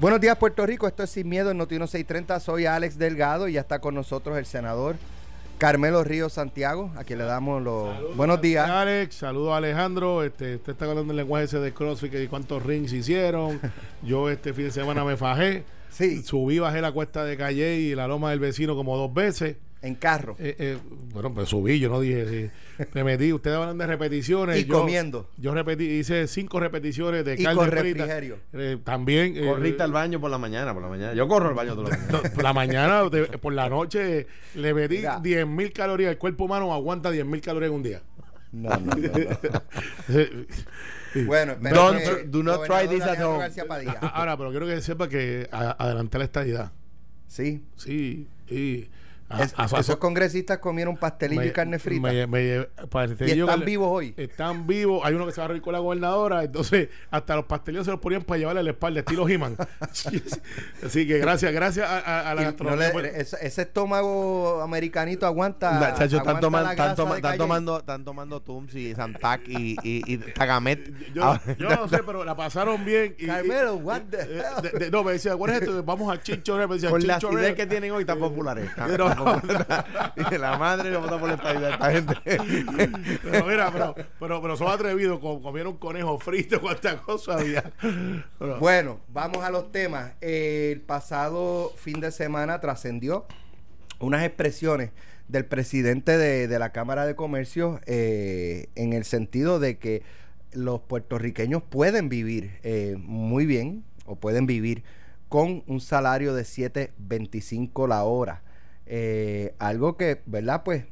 Buenos días, Puerto Rico. Esto es Sin Miedo en Noti 630. Soy Alex Delgado y ya está con nosotros el senador Carmelo Río Santiago, a quien le damos los buenos días. Alex, saludos a Alejandro. Este, usted está hablando del lenguaje ese de CrossFit y cuántos rings hicieron. Yo este fin de semana me fajé. Sí. Subí, bajé la cuesta de Calle y la loma del vecino como dos veces. En carro. Eh, eh, bueno, pues subí, yo no dije. Me metí, ustedes hablan de repeticiones. Y comiendo. Yo repetí, hice cinco repeticiones de y con refrigerio. Eh, también. Corriste al baño por la mañana, por la mañana. Yo corro al baño toda la mañana. por la mañana, por la noche, le metí 10 mil calorías. El cuerpo humano aguanta 10 mil calorías en un día. No, no, no. bueno, Don't, do not try this at home. Ahora, pero quiero que sepa que adelanté la estadidad. Sí. Sí. Y esos congresistas comieron pastelillo y carne frita. y están vivos hoy. Están vivos. Hay uno que se va a reír con la gobernadora. Entonces, hasta los pastelillos se los ponían para llevarle a la espalda, estilo He-Man. Así que gracias, gracias a, la gastronomía. ese, estómago americanito aguanta. están, tomando, están tomando Tums y Santac y, y, Tagamet. Yo, yo, no sé, pero la pasaron bien. Y, Carmelo, what the No, me decía, ¿cuál es esto? Vamos a Chincho Me decía, Por las ideas que tienen hoy tan populares. Pero, y la madre no vota por la estabilidad esta gente. pero mira, pero, pero, pero son atrevidos, comieron conejo frito, cuánta cosa había. Bueno, vamos a los temas. El pasado fin de semana trascendió unas expresiones del presidente de, la Cámara de Comercio eh, en el sentido de que los puertorriqueños pueden vivir eh, muy bien o pueden vivir con un salario de 7.25 la hora. Eh, algo que, ¿verdad? Pues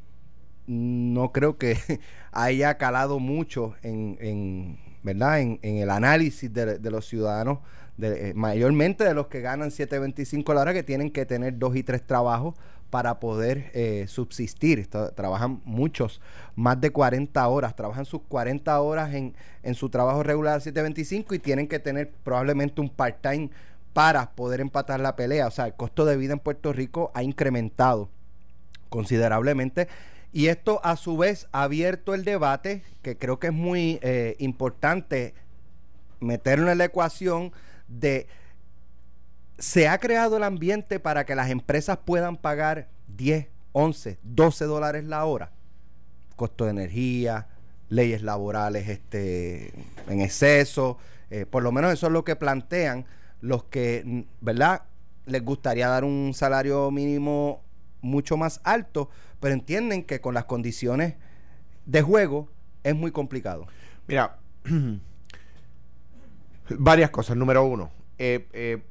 no creo que haya calado mucho en, ¿verdad? En, el análisis de, los ciudadanos, de, eh, mayormente de los que ganan 7.25 la hora, que tienen que tener dos y tres trabajos para poder eh, subsistir. trabajan muchos, más de 40 horas, trabajan sus 40 horas en, en su trabajo regular 7.25 y tienen que tener probablemente un part-time para poder empatar la pelea. O sea, el costo de vida en Puerto Rico ha incrementado considerablemente. Y esto a su vez ha abierto el debate, que creo que es muy eh, importante meterlo en la ecuación de se ha creado el ambiente para que las empresas puedan pagar 10, 11, 12 dólares la hora. Costo de energía, leyes laborales este, en exceso, eh, por lo menos eso es lo que plantean los que, ¿verdad? Les gustaría dar un salario mínimo mucho más alto, pero entienden que con las condiciones de juego es muy complicado. Mira, varias cosas. Número uno, eh, eh,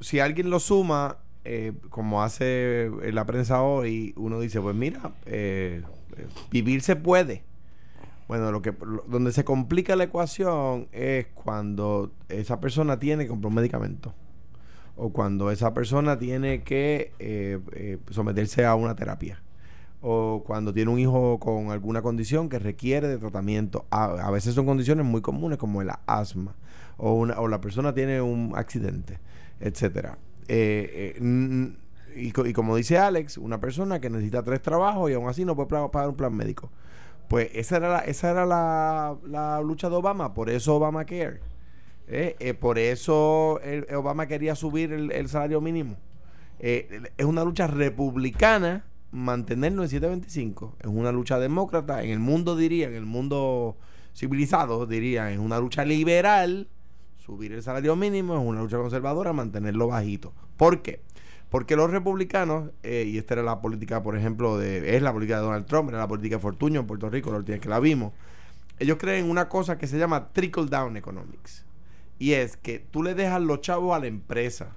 si alguien lo suma, eh, como hace la prensa hoy, uno dice, pues mira, vivir se puede. Bueno, lo que donde se complica la ecuación es cuando esa persona tiene que comprar un medicamento o cuando esa persona tiene que eh, eh, someterse a una terapia o cuando tiene un hijo con alguna condición que requiere de tratamiento. A, veces son condiciones muy comunes como el asma o, una, o la persona tiene un accidente, etcétera. Eh, y, y, como dice Alex, una persona que necesita tres trabajos y aún así no puede pagar un plan médico. Pues esa era la, esa era la, lucha de Obama, por eso Obama care. Eh, eh, por eso Obama quería subir el, salario mínimo. Eh, es una lucha republicana mantenerlo en 725. Es una lucha demócrata. En el mundo diría, en el mundo civilizado diría, es una lucha liberal. Subir el salario mínimo es una lucha conservadora, mantenerlo bajito. ¿Por qué? Porque los republicanos, eh, y esta era la política, por ejemplo, de, es la política de Donald Trump, era la política de Fortuño en Puerto Rico, la última que la vimos, ellos creen una cosa que se llama trickle down economics. Y es que tú le dejas los chavos a la empresa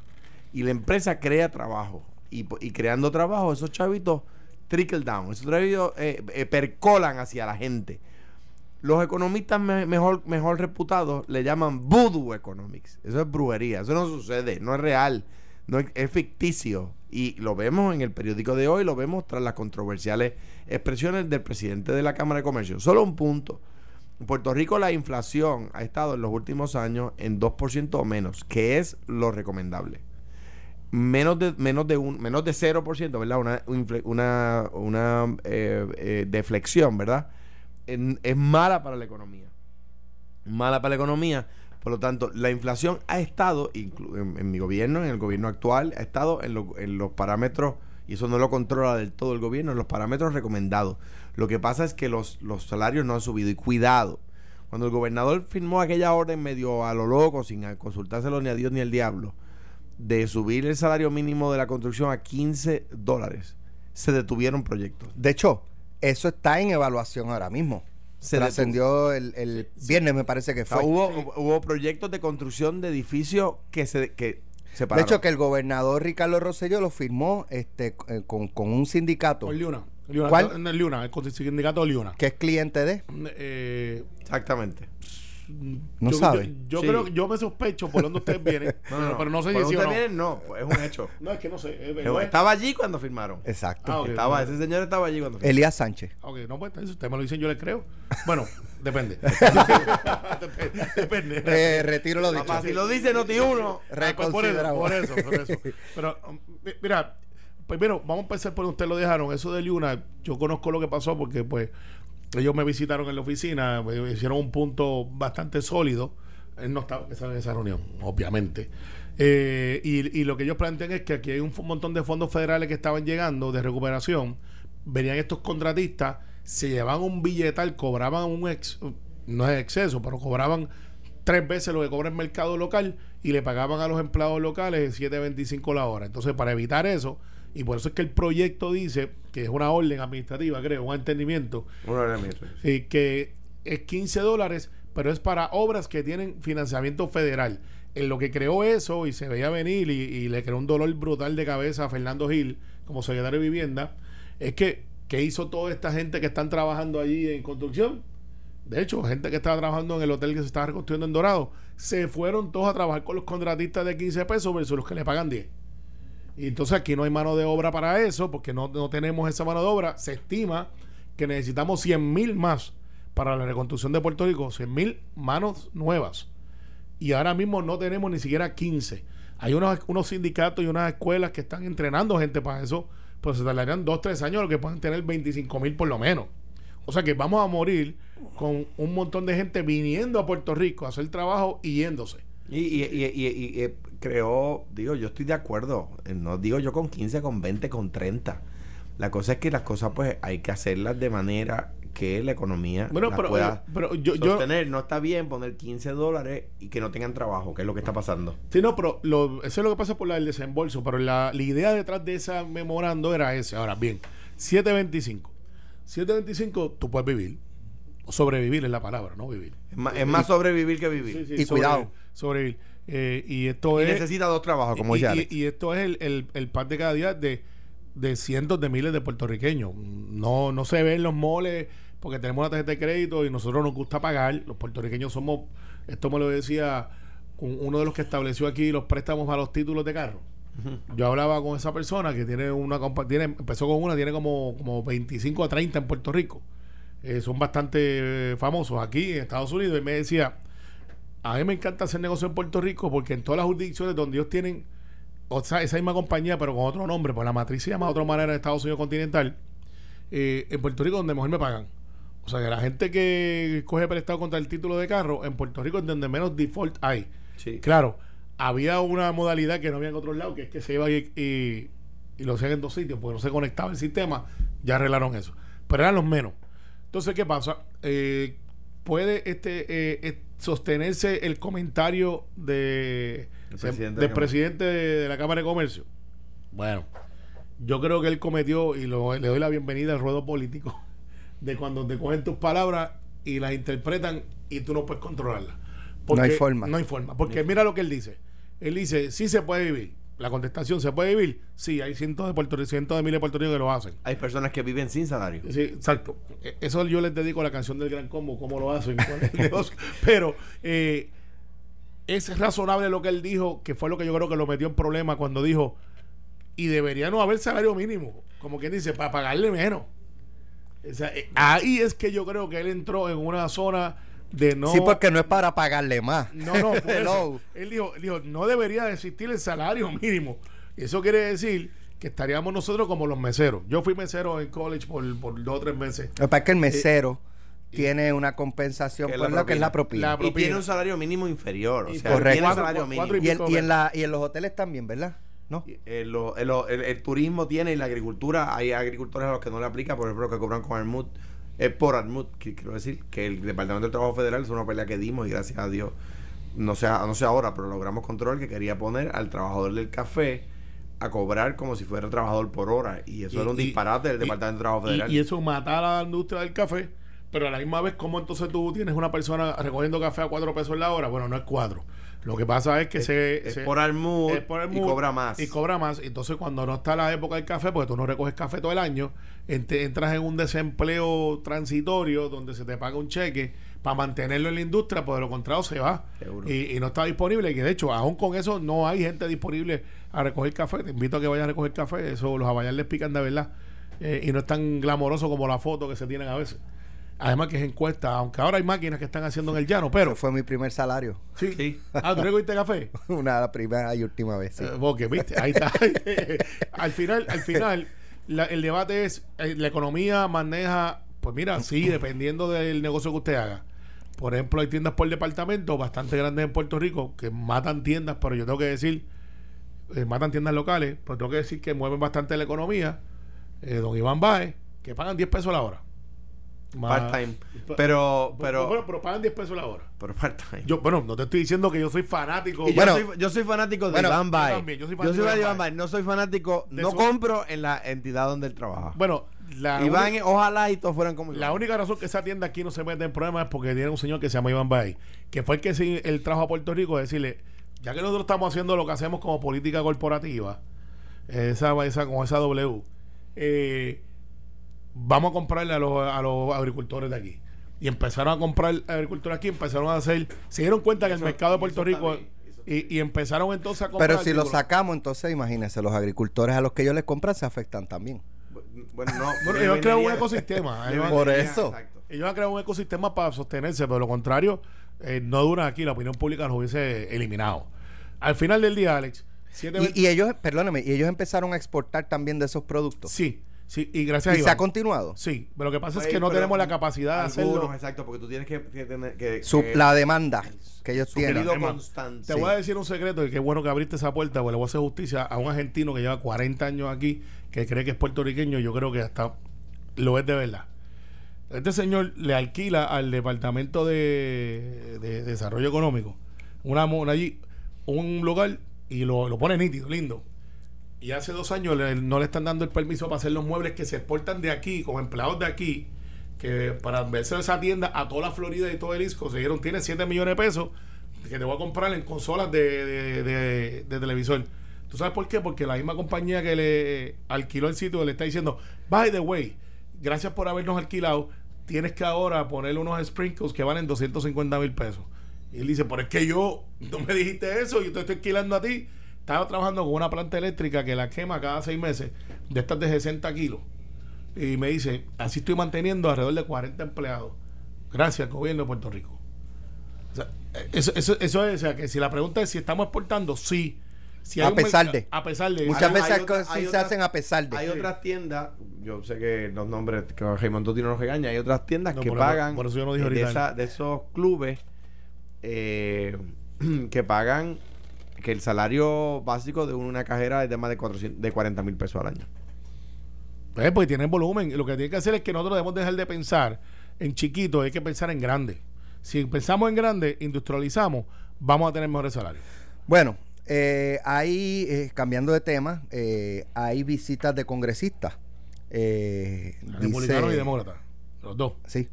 y la empresa crea trabajo. Y, creando trabajo, esos chavitos trickle down, esos chavitos eh, eh, percolan hacia la gente. Los economistas mejor, mejor reputados le llaman voodoo economics. Eso es brujería, eso no sucede, no es real no es, ficticio. Y lo vemos en el periódico de hoy, lo vemos tras las controversiales expresiones del presidente de la Cámara de Comercio. Solo un punto. En Puerto Rico la inflación ha estado en los últimos años en 2% o menos, que es lo recomendable. Menos de, menos de, un, menos de 0%, ¿verdad? Una, una, una eh, eh, deflexión, ¿verdad? es mala para la economía. Mala para la economía Por lo tanto, la inflación ha estado, en, en mi gobierno, en el gobierno actual, ha estado en, lo- en los parámetros, y eso no lo controla del todo el gobierno, en los parámetros recomendados. Lo que pasa es que los, los salarios no han subido. Y cuidado, cuando el gobernador firmó aquella orden medio a lo loco, sin consultárselo ni a Dios ni al diablo, de subir el salario mínimo de la construcción a 15 dólares, se detuvieron proyectos. De hecho, eso está en evaluación ahora mismo. Se trascendió el, el viernes, me parece que O sea, fue. hubo, hubo proyectos de construcción de edificios que se, que se de hecho, que el gobernador Ricardo Rosselló lo firmó este, eh, con, con un sindicato Con Liuna. Liuna ¿Cuál? no, Liuna, el sindicato Liuna. que es cliente de. Eh, Exactamente. No yo, sabe. Yo, yo Sí. creo, yo me sospecho por dónde ustedes vienen, pero, pero no sé Por si sí o no. viene, no, pues es un hecho. No, es que no sé. es- Pero no es- estaba allí cuando firmaron. Exacto. Ah. Estaba, ese señor estaba allí cuando firmaron. Elías Sánchez. Ok, no, pues si usted me lo dicen, yo le creo. Bueno, depende. depende. depende. Eh, retiro lo dicho. Papá, si lo dice Noti uno, Ah, pues por eso, por eso, por eso. Pero, um, mi- mira, primero, vamos a empezar por donde usted lo dejaron. Eso de Liuna, yo conozco lo que pasó porque, pues, ellos me visitaron en la oficina, me hicieron un punto bastante sólido. Él no estaba en esa reunión, obviamente. Eh, y, y lo que ellos plantean es que aquí hay un montón de fondos federales que estaban llegando de recuperación. Venían estos contratistas, se llevaban un billetal, cobraban un ex, no es exceso, pero cobraban tres veces lo que cobra el mercado local y le pagaban a los empleados locales 7.25 la hora. Entonces, para evitar eso, y por eso es que el proyecto dice que es una orden administrativa, creo, un entendimiento, Uno era mío. y que es 15 dólares, pero es para obras que tienen financiamiento federal. En lo que creó eso y se veía venir y, y le creó un dolor brutal de cabeza a Fernando Gil como secretario de Vivienda, es que, ¿qué hizo toda esta gente que están trabajando allí en construcción? De hecho, gente que estaba trabajando en el hotel que se estaba reconstruyendo en Dorado, se fueron todos a trabajar con los contratistas de 15 pesos versus los que le pagan 10. Y entonces aquí no hay mano de obra para eso, porque no, no tenemos esa mano de obra. Se estima que necesitamos 100 mil más para la reconstrucción de Puerto Rico, 100 mil manos nuevas. Y ahora mismo no tenemos ni siquiera 15. Hay unos, unos sindicatos y unas escuelas que están entrenando gente para eso, pues se tardarían 2, 3 años, lo que pueden tener 25 mil por lo menos. O sea que vamos a morir con un montón de gente viniendo a Puerto Rico a hacer trabajo y yéndose. Y, y, y, y- y- y creo, digo, yo estoy de acuerdo. Eh, No digo yo con 15, con 20, con 30. La cosa es que las cosas, pues, hay que hacerlas de manera que la economía Bueno, pero, pueda eh, pero yo, yo, sostener. No está bien poner 15 dólares y que no tengan trabajo, que es lo que está pasando. Sí, no, pero lo, eso es lo que pasa por la del desembolso. Pero la, la idea detrás de esa memorando era ese. Ahora, bien, 725. 725, tú puedes vivir. O sobrevivir es la palabra, no vivir. Es más, es más sobrevivir que vivir. Sí, sí, Y sobrevivir, cuidado. Sobrevivir. Eh, y esto Y es. necesita dos trabajos, como y, dice y- esto es el, el, el pan de cada día de, de cientos de miles de puertorriqueños. No, no se ve en los moles porque tenemos una tarjeta de crédito y nosotros nos gusta pagar. Los puertorriqueños somos, esto me lo decía un- uno de los que estableció aquí los préstamos a los títulos de carro. Yo hablaba con esa persona que tiene una tiene, empezó con una, tiene como, como 25 a 30 en Puerto Rico. Eh, son bastante eh, famosos aquí en Estados Unidos. Y me decía, a mí me encanta hacer negocio en Puerto Rico porque en todas las jurisdicciones donde ellos tienen o sea, esa misma compañía, pero con otro nombre, pues la matriz se llama de otra manera en Estados Unidos continental, eh, en Puerto Rico donde mejor me pagan. O sea, que la gente que coge prestado contra el título de carro, en Puerto Rico es donde menos default hay. Sí. Claro, había una modalidad que no había en otros lados, que es que se iba y, y, y lo hacían en dos sitios, porque no se conectaba el sistema, ya arreglaron eso. Pero eran los menos. Entonces, ¿qué pasa? Eh, ¿Puede este eh, eh, sostenerse el comentario de, El de- presidente de del la Cámara. presidente de, de la Cámara de Comercio? Bueno, yo creo que él cometió, y lo- le doy la bienvenida al ruedo político, de cuando te cogen tus palabras y las interpretan y tú no puedes controlarlas. No hay forma. No hay forma. Porque mira lo que él dice. Él dice, sí se puede vivir. La contestación, ¿se puede vivir? Sí, hay cientos de, Puerto, cientos de miles de puertorriqueños que lo hacen. Hay personas que viven sin salario. Sí, exacto. E- Eso yo les dedico a la canción del Gran Combo, cómo lo hacen. Pero eh, es razonable lo que él dijo, que fue lo que yo creo que lo metió en problema cuando dijo, y debería no haber salario mínimo, como quien dice, para pagarle menos. O sea, eh, ahí es que yo creo que él entró en una zona de no... Sí, porque no es para pagarle más. No, no, por eso. Hello. Él dijo, dijo, no debería de existir el salario mínimo. Eso quiere decir que estaríamos nosotros como los meseros. Yo fui mesero en college por, por dos o tres meses. Lo que pasa es que el mesero tiene una compensación Que es por la lo que es la propina. propina. Y tiene un salario mínimo inferior. O Y sea, correcto. tiene cuatro- salario mínimo. Y, y en la, y en los hoteles también, ¿verdad? ¿No? Eh, lo- eh, lo- el, el turismo tiene y la agricultura, hay agricultores a los que no le aplica, por ejemplo, que cobran con Armut, es por Armut, que quiero decir, que el Departamento del Trabajo Federal es una pelea que dimos y gracias a Dios, no sé, no sé ahora, pero logramos control que quería poner al trabajador del café a cobrar como si fuera trabajador por hora y eso Y- era un y- disparate del y- Departamento del Trabajo Y, Federal. y eso matar a la industria del café, pero a la misma vez, ¿cómo entonces tú tienes una persona recogiendo café a cuatro pesos la hora? Bueno, no es cuatro. Lo que pasa es que Es- se, es se- por Armut es por el y cobra más. Y cobra más. Entonces, cuando no está la época del café, porque tú no recoges café todo el año, ent- entras en un desempleo transitorio donde se te paga un cheque para mantenerlo en la industria, pues de lo contrario se va. Y, y no está disponible. Y que de hecho, aún con eso, no hay gente disponible a recoger café. Te invito a que vayas a recoger café. Eso los abayar les pican de verdad. Eh, y no es tan glamoroso como la foto que se tienen a veces. Además que es encuesta, aunque ahora hay máquinas que están haciendo en el llano, pero... Pero fue mi primer salario. Sí. Sí. Ah, ¿tú recogiste café? Una la primera y última vez, sí. Eh, porque, viste, ahí está. al final, al final, la- el debate es, eh, la economía maneja, pues mira, sí, dependiendo del negocio que usted haga. Por ejemplo, hay tiendas por departamento bastante grandes en Puerto Rico que matan tiendas, pero yo tengo que decir, eh, matan tiendas locales, pero tengo que decir que mueven bastante la economía. Eh, don Iván Baez, que pagan 10 pesos la hora. Part-time. Pa- Pero, pero, bueno, pero pagan 10 pesos la hora. pero part-time. Yo, bueno, no te estoy diciendo que yo soy fanático. Y yo, Bueno, soy, yo soy fanático de bueno, Iván yo Baez. también, yo soy Yo fanático soy de Iván Baez. No soy fanático, De no su- compro en la entidad donde él trabaja. Bueno, la Iván, ojalá y todos fueran como La Iván. única razón que esa tienda aquí no se mete en problemas es porque tiene un señor que se llama Iván Bay, que fue el que se, él trajo a Puerto Rico a decirle, ya que nosotros estamos haciendo lo que hacemos como política corporativa, esa, esa con esa W, eh, vamos a comprarle a los, a los agricultores de aquí. Y empezaron a comprar agricultores aquí, empezaron a hacer, se dieron cuenta que el Eso- mercado de Puerto Rico, y, y empezaron entonces a comprar. Pero si lo sacamos, entonces imagínense, los agricultores a los que ellos les compran se afectan también. Bueno, no. Bueno, ellos crean un ecosistema. ellos van- Por vendería- eso. exacto. Ellos han creado un ecosistema para sostenerse, pero lo contrario, eh, no duran aquí, la opinión pública los hubiese eliminado. Al final del día, Alex, siete Y, y ellos, perdóname, y ellos empezaron a exportar también de esos productos. Sí, sí, y gracias a ¿Y se ha continuado? Sí, pero lo que pasa es Pues, que no tenemos la capacidad de algunos, hacerlo. exacto, porque tú tienes que, que tener que, Su- que- la demanda que ellos tienen. Constante. Te voy a decir un secreto y qué bueno que abriste esa puerta, porque le voy a hacer justicia a un argentino que lleva 40 años aquí, que cree que es puertorriqueño, yo creo que hasta lo es de verdad. Este señor le alquila al Departamento de, de Desarrollo Económico una, una allí, un lugar y lo, lo pone nítido, lindo. Y hace dos años no le están dando el permiso para hacer los muebles que se exportan de aquí, con empleados de aquí, que para verse esa tienda a toda la Florida y todo el Isco, se dieron, tiene 7 millones de pesos que te voy a comprar en consolas de, de, de- de televisor. ¿Tú sabes por qué? Porque la misma compañía que le alquiló el sitio le está diciendo, by the way, gracias por habernos alquilado, tienes que ahora ponerle unos sprinkles que valen 250 mil pesos. Y él dice, pero es que yo, no me dijiste eso, yo te estoy alquilando a ti. Estaba trabajando con una planta eléctrica que la quema cada seis meses, de estas de 60 kilos. Y me dice, así estoy manteniendo alrededor de 40 empleados. Gracias, gobierno de Puerto Rico. O sea, eso, eso, eso es, o sea, que si la pregunta es si estamos exportando, sí. Si A pesar de. A pesar de. Muchas Hay- veces hay se hacen a pesar de. Hay otras tiendas, yo sé que los nombres que Raymond Totino nos regaña, hay otras tiendas No, que por pagan por eso yo no dije de, esa- de esos clubes eh, que pagan que el salario básico de una cajera es de más de, 400, de 40 mil pesos al año. Pues, porque tienen volumen. Lo que tiene que hacer es que nosotros debemos dejar de pensar en chiquito, hay que pensar en grande. Si pensamos en grande, industrializamos, vamos a tener mejores salarios. Bueno, eh, hay, eh, cambiando de tema, eh, hay visitas de congresistas. Eh, Republicanos dice- y demócratas. Los dos. Sí.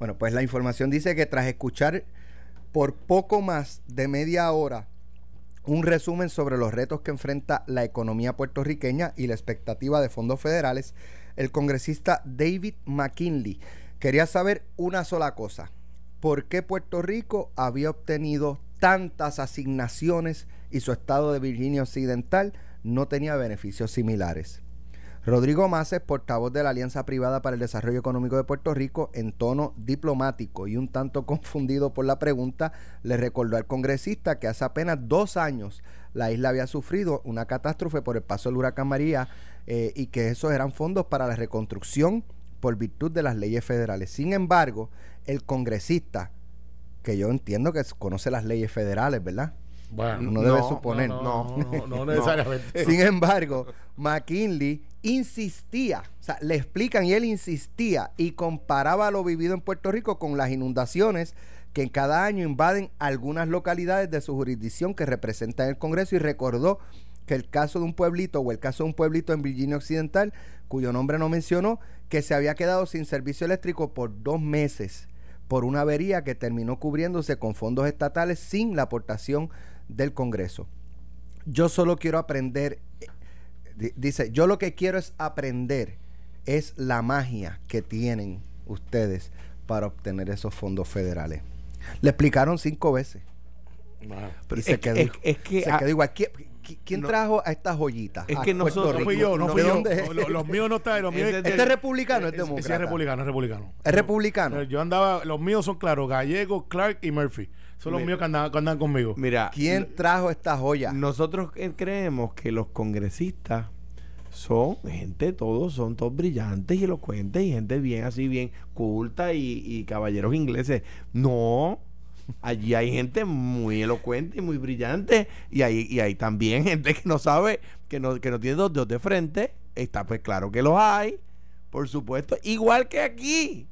Bueno, pues la información dice que tras escuchar por poco más de media hora un resumen sobre los retos que enfrenta la economía puertorriqueña y la expectativa de fondos federales, el congresista David McKinley quería saber una sola cosa. ¿Por qué Puerto Rico había obtenido tantas asignaciones y su estado de Virginia Occidental no tenía beneficios similares? Rodrigo Maces, portavoz de la Alianza Privada para el Desarrollo Económico de Puerto Rico, en tono diplomático y un tanto confundido por la pregunta, le recordó al congresista que hace apenas dos años la isla había sufrido una catástrofe por el paso del huracán María eh, y que esos eran fondos para la reconstrucción por virtud de las leyes federales. Sin embargo, el congresista, que yo entiendo que conoce las leyes federales, ¿verdad? Bueno, Uno debe suponer. no, no, no, no necesariamente. Sin embargo, McKinley insistía, o sea, le explican y él insistía y comparaba lo vivido en Puerto Rico con las inundaciones que en cada año invaden algunas localidades de su jurisdicción que representa en el Congreso y recordó que el caso de un pueblito o el caso de un pueblito en Virginia Occidental, cuyo nombre no mencionó, que se había quedado sin servicio eléctrico por dos meses por una avería que terminó cubriéndose con fondos estatales sin la aportación del Congreso. Yo solo quiero aprender, eh, di- dice, yo lo que quiero es aprender, es la magia que tienen ustedes para obtener esos fondos federales. Le explicaron cinco veces. Pero y se es, quedó, es- es que se quedó igual. ¿Qui- qui- ¿Quién No. trajo a estas joyitas? Es que nosotros- No fui yo, no fui ¿De yo. Los, míos no están, los míos ¿Este es republicano o es demócrata? Es republicano, es republicano. ¿Es republicano? Yo andaba, los míos son claros, Gallego, Clark y Murphy. Son los Mi- míos que andan, que andan conmigo. Mira, ¿Quién trajo estas joyas? nosotros creemos que los congresistas son gente, todos son todos brillantes y elocuentes y gente bien así, bien culta y, y caballeros ingleses. No, allí hay gente muy elocuente y muy brillante y hay, y hay también gente que no sabe, que no, que no tiene dos dedos de frente. Está pues claro que los hay, por supuesto, igual que aquí.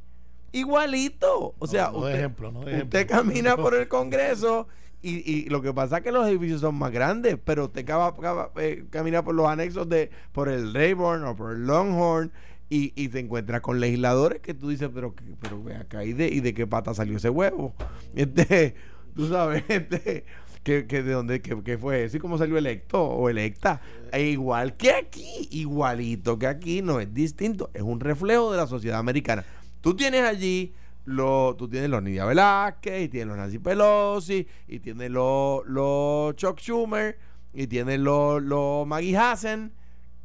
Igualito. O sea, no, no usted, ejemplo, no de usted ejemplo. camina por el Congreso y, y lo que pasa es que los edificios son más grandes, pero usted cava- eh, camina por los anexos de por el Rayburn o por el Longhorn y, y se encuentra con legisladores que tú dices, pero, que- pero ve acá, ¿y de, ¿y de qué pata salió ese huevo? Este, tú sabes, este, que, que de dónde que, que fue eso y cómo salió electo o electa. E igual que aquí, igualito que aquí, no es distinto, es un reflejo de la sociedad americana. Tú tienes allí lo, tú tienes los Nidia Velázquez, y tienes los Nancy Pelosi, y tienes los, los Chuck Schumer, y tienes los, los Maggie Hassan,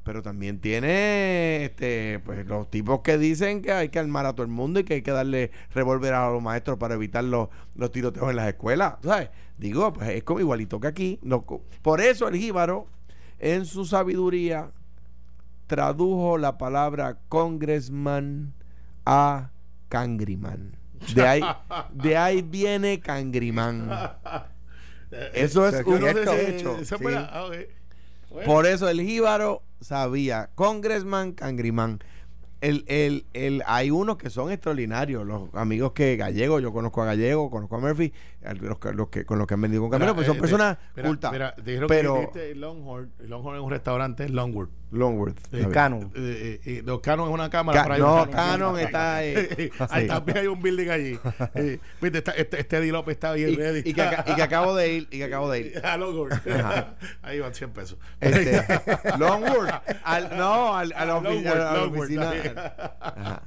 pero también tiene este, pues, los tipos que dicen que hay que armar a todo el mundo y que hay que darle revólver a los maestros para evitar los, los tiroteos en las escuelas. ¿Tú ¿Sabes? Digo, pues es como igualito que aquí. No por eso el jíbaro, en su sabiduría, tradujo la palabra congressman a cangriman. De ahí, de ahí viene cangriman. Eso es un no sé si- hecho. Esa sí. ah. Bueno. Por eso el jíbaro sabía, congressman, cangrimán. El, el, el, hay unos que son extraordinarios, los amigos que Gallego, yo conozco a Gallego, conozco a Murphy, los los que, con los que han venido con Camilo, pues son eh, personas mira, cultas. Mira, dijeron pero que dijiste Longhorn. Longhorn es un restaurante, es Longwood. Longworth. Eh. Canon. Eh, eh, eh, los Canon es una cámara. Ca- no, un Canon está, eh, ahí sí. también hay un building allí. Eh, Viste, está- este, este Eddie López está bien y, ready. y que, y que acabo de ir, y que acabo de ir. A Longhorn. Ajá. Ahí van 100 pesos. Este, Longworth. Al, no, al, a la Longwood, a la oficina. Ajá.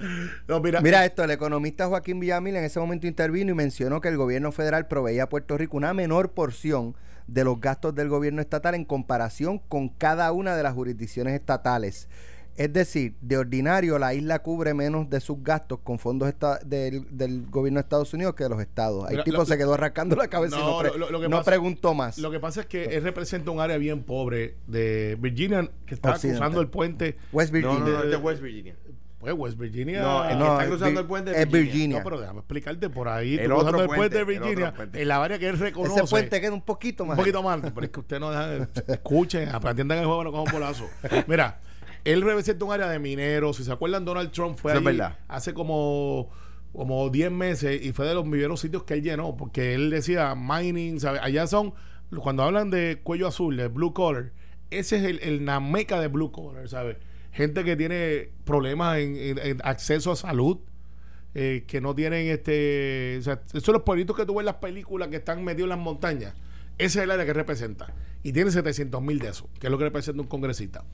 No, mira, Mira esto, el economista Joaquín Villamil en ese momento intervino y mencionó que el gobierno federal proveía a Puerto Rico una menor porción de los gastos del gobierno estatal en comparación con cada una de las jurisdicciones estatales. Es decir, de ordinario la isla cubre menos de sus gastos con fondos del, del gobierno de Estados Unidos que de los estados. El Mira, tipo lo- se quedó rascando la cabeza y No, pre- lo- lo- que no pasa- preguntó más. Lo que pasa es que él representa un área bien pobre de Virginia que está cruzando el puente. West No, Virginia. no, no, es West Virginia. Pues West Virginia. No, el que No, está es cruzando el puente es Virginia. No, pero déjame explicarte por ahí. El cruzando el puente de Virginia, otro puente. en la área que él reconoce. Ese puente queda un poquito más. Un poquito más, pero es que usted no deja. Escuchen, atiendan el juego, no cojan bolazo. Mira, él representa un área de mineros. Si se acuerdan, Donald Trump fue ahí verdad. hace como como 10 meses y fue de los primeros sitios que él llenó porque él decía mining, ¿sabes? Allá son, cuando hablan de cuello azul, de blue collar, ese es el, el la meca de blue collar, ¿sabes? Gente que tiene problemas en, en- en acceso a salud, eh, que no tienen este. O sea, esos son los pueblitos que tú ves en las películas que están metidos en las montañas. Ese es el área que representa. Y tiene 700 mil de eso, que es lo que representa un congresista.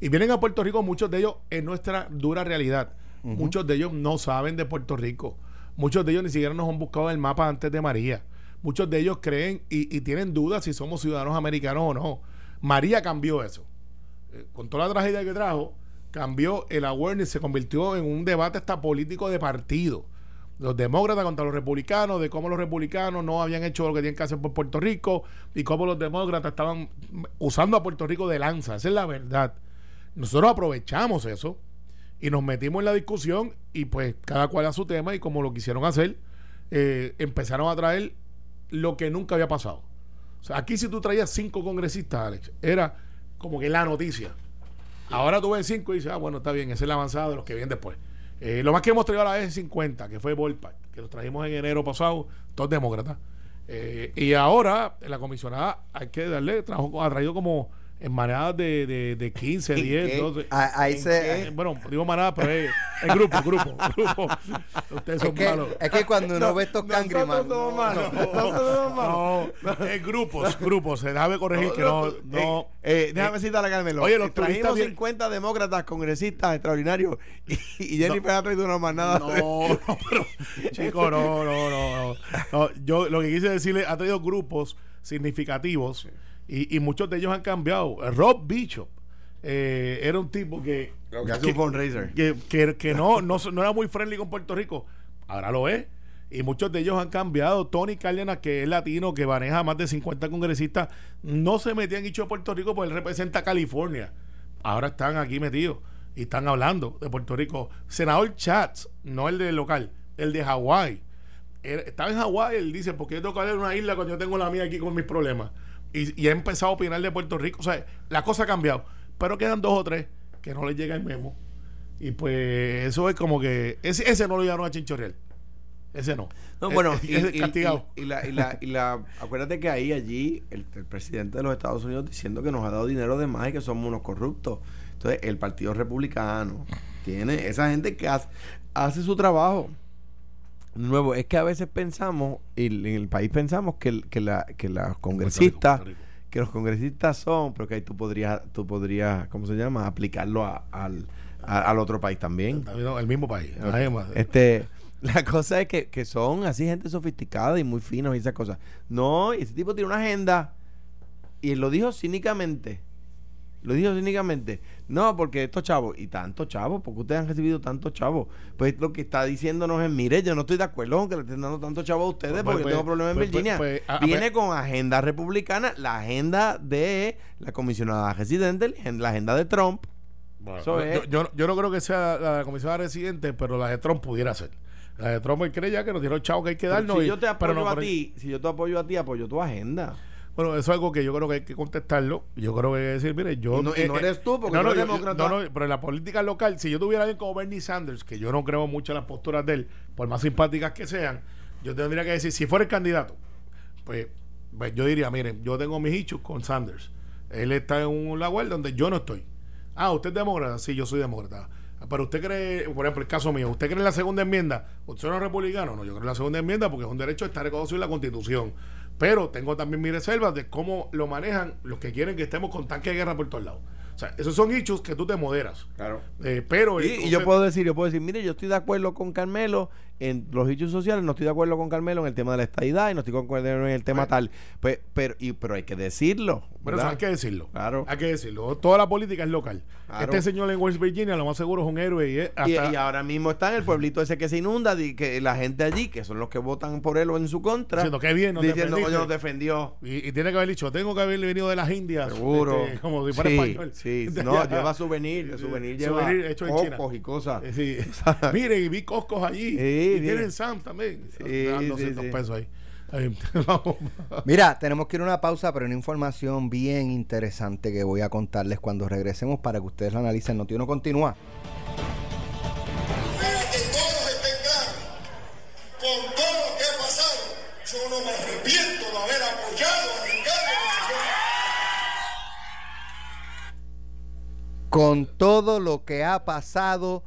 Y vienen a Puerto Rico, muchos de ellos en nuestra dura realidad. Muchos de ellos no saben de Puerto Rico. Muchos de ellos ni siquiera nos han buscado en el mapa antes de María. Muchos de ellos creen y, y tienen dudas si somos ciudadanos americanos o no. María cambió eso. Eh, con toda la tragedia que trajo, cambió el awareness, se convirtió en un debate hasta político de partido. Los demócratas contra los republicanos, de cómo los republicanos no habían hecho lo que tienen que hacer por Puerto Rico y cómo los demócratas estaban usando a Puerto Rico de lanza. Esa es la verdad. Nosotros aprovechamos eso Y nos metimos en la discusión y pues cada cual a su tema y como lo quisieron hacer, eh, empezaron a traer lo que nunca había pasado. O sea, aquí si tú traías cinco congresistas, Alex, era como que la noticia. Ahora tú ves cinco y dices, ah, bueno, está bien, esa es la avanzada de los que vienen después. Eh, lo más que hemos traído a la vez es 50, que fue Ballpark, que los trajimos en enero pasado, todos demócratas. Eh, y ahora la comisionada hay que darle, trabajo, ha traído como en manadas de, de, de 15, 10, 12. Ahí se, Eh, bueno, digo manadas, pero es, es grupo, grupo, grupo. Ustedes es, son que, malos. es que cuando uno No, ve estos nosotros cangriman. somos malos. Somos malos. No, es grupos, grupos. Déjame corregir que no. no Eh, eh, déjame citar a Carmelo. Oye, los Eh, trajimos turistas bien- 50 demócratas, congresistas extraordinarios. Y, y Jennifer ha traído una manada. No, no, pero, chico, no, no, no, no. No, Yo lo que quise decirle, ha tenido grupos significativos y, y muchos de ellos han cambiado. Rob Bishop eh, era un tipo que. Que hace un fundraiser. Que, que, que no, no, no era muy friendly con Puerto Rico. Ahora lo es. Y muchos de ellos han cambiado. Tony Cárdenas, que es latino, que maneja más de 50 congresistas, no se metía en Hicho de Puerto Rico porque él representa a California. Ahora están aquí metidos y están hablando de Puerto Rico. Senador Chats, no el del local, el de Hawái. Estaba en Hawái, él dice, ¿por qué yo tengo que hablar de una isla cuando yo tengo la mía aquí con mis problemas? Y, y ha empezado a opinar de Puerto Rico. O sea, la cosa ha cambiado. Pero quedan dos o tres que no les llega el memo. Y pues eso es como que... Ese, ese no lo llevaron a Chinchorreal. Ese no. No, bueno, y, es y- castigado. y- y la, y la, y la- acuérdate que ahí, allí, el, el presidente de los Estados Unidos diciendo que nos ha dado dinero de más y que somos unos corruptos. Entonces, el Partido Republicano tiene esa gente que hace, hace su trabajo. Nuevo, es que a veces pensamos, y en el país pensamos que, que, la, que los congresistas, Rico, que los congresistas son, pero que ahí tú podrías, tú podrías, ¿cómo se llama? Aplicarlo a- al, a- al otro país también. Bien, El mismo país. Este, la cosa es que, que son así gente sofisticada y muy finos y esas cosas. No, y ese tipo tiene una agenda y él lo dijo cínicamente. Lo dijo cínicamente. No, porque estos chavos, y tantos chavos, porque ustedes han recibido tantos chavos. Pues lo que está diciéndonos es, mire, yo no estoy de acuerdo con que le estén dando tantos chavos a ustedes Pues, porque pues, tengo problemas pues, en pues, Virginia. pues, a- a Viene con agenda republicana, la agenda de la comisionada residente, la agenda de Trump. Bueno, Eso yo, es. yo, yo no creo que sea la, comisión residente, pero la de Trump pudiera ser. La de Trump él cree ya que nos dieron chavo que hay que darnos. si y- yo te pero apoyo no, a pero- ti, si yo te apoyo a ti, apoyo tu agenda. Bueno, eso es algo que yo creo que hay que contestarlo. Yo creo que hay que decir, mire, yo. Y no- y no eres tú, porque no, no, eres yo- demócrata. no, no, pero en la política local, si yo tuviera alguien como Bernie Sanders, que yo no creo mucho en las posturas de él, por más simpáticas que sean, yo tendría que decir, si fuera el candidato, pues, pues yo diría, miren, yo tengo mis issues con Sanders. Él está en un lugar donde yo no estoy. Ah, ¿usted es demócrata? Sí, yo soy demócrata. Pero usted cree, por ejemplo, el caso mío, ¿usted cree en la segunda enmienda? ¿Usted no es republicano? No, yo creo en la segunda enmienda porque es un derecho está reconocido en la Constitución. Pero tengo también mis reservas de cómo lo manejan los que quieren que estemos con tanque de guerra por todos lados. Sea, esos son hechos que tú te moderas. Claro. Eh, pero Y, y yo puedo decir, yo puedo decir, mire, yo estoy de acuerdo con Carmelo en los hechos sociales, no estoy de acuerdo con Carmelo en el tema de la estadidad y no estoy de acuerdo en el tema Bueno. tal. Pues, pero, y, pero hay que decirlo. Pero eso hay que decirlo. Claro. Hay que decirlo. Toda la política es local. Claro. Este señor en West Virginia, lo más seguro es un héroe y es Y, hasta- y ahora mismo está en el pueblito ese que se inunda, di- que la gente allí, que son los que votan por él o en su contra, Diciendo, "Qué bien, nos diciendo, defendiste". "Coño, nos defendió. y, y tiene que haber dicho, tengo que haber venido de las Indias. Seguro. este, como si fuera sí, español. sí. No, allá. lleva souvenir, de souvenir lleva Souvenir hecho en China. cocos y cosas. Eh, Sí. Miren, y vi coscos allí. Sí, y bien. tienen Sam también. Sí, dan sí, 200 sí. pesos ahí. Mira, tenemos que ir a una pausa, pero una información bien interesante que voy a contarles cuando regresemos para que ustedes la analicen. Noti uno continúa. para que todos estén claros, con todo lo que ha pasado, yo no me arrepiento Con todo lo que ha pasado,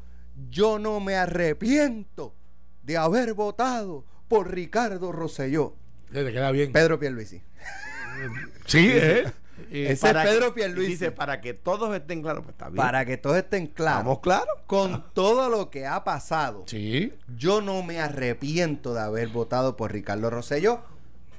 yo no me arrepiento de haber votado por Ricardo Rosselló. Te queda bien. Pedro Pierluisi. Sí, ¿eh? Y- Ese es Para Pedro Pierluisi. Dice, para que todos estén claros, pues está bien. Para que todos estén claros. ¿Estamos claros? Con todo lo que ha pasado, Sí. yo no me arrepiento de haber votado por Ricardo Rosselló.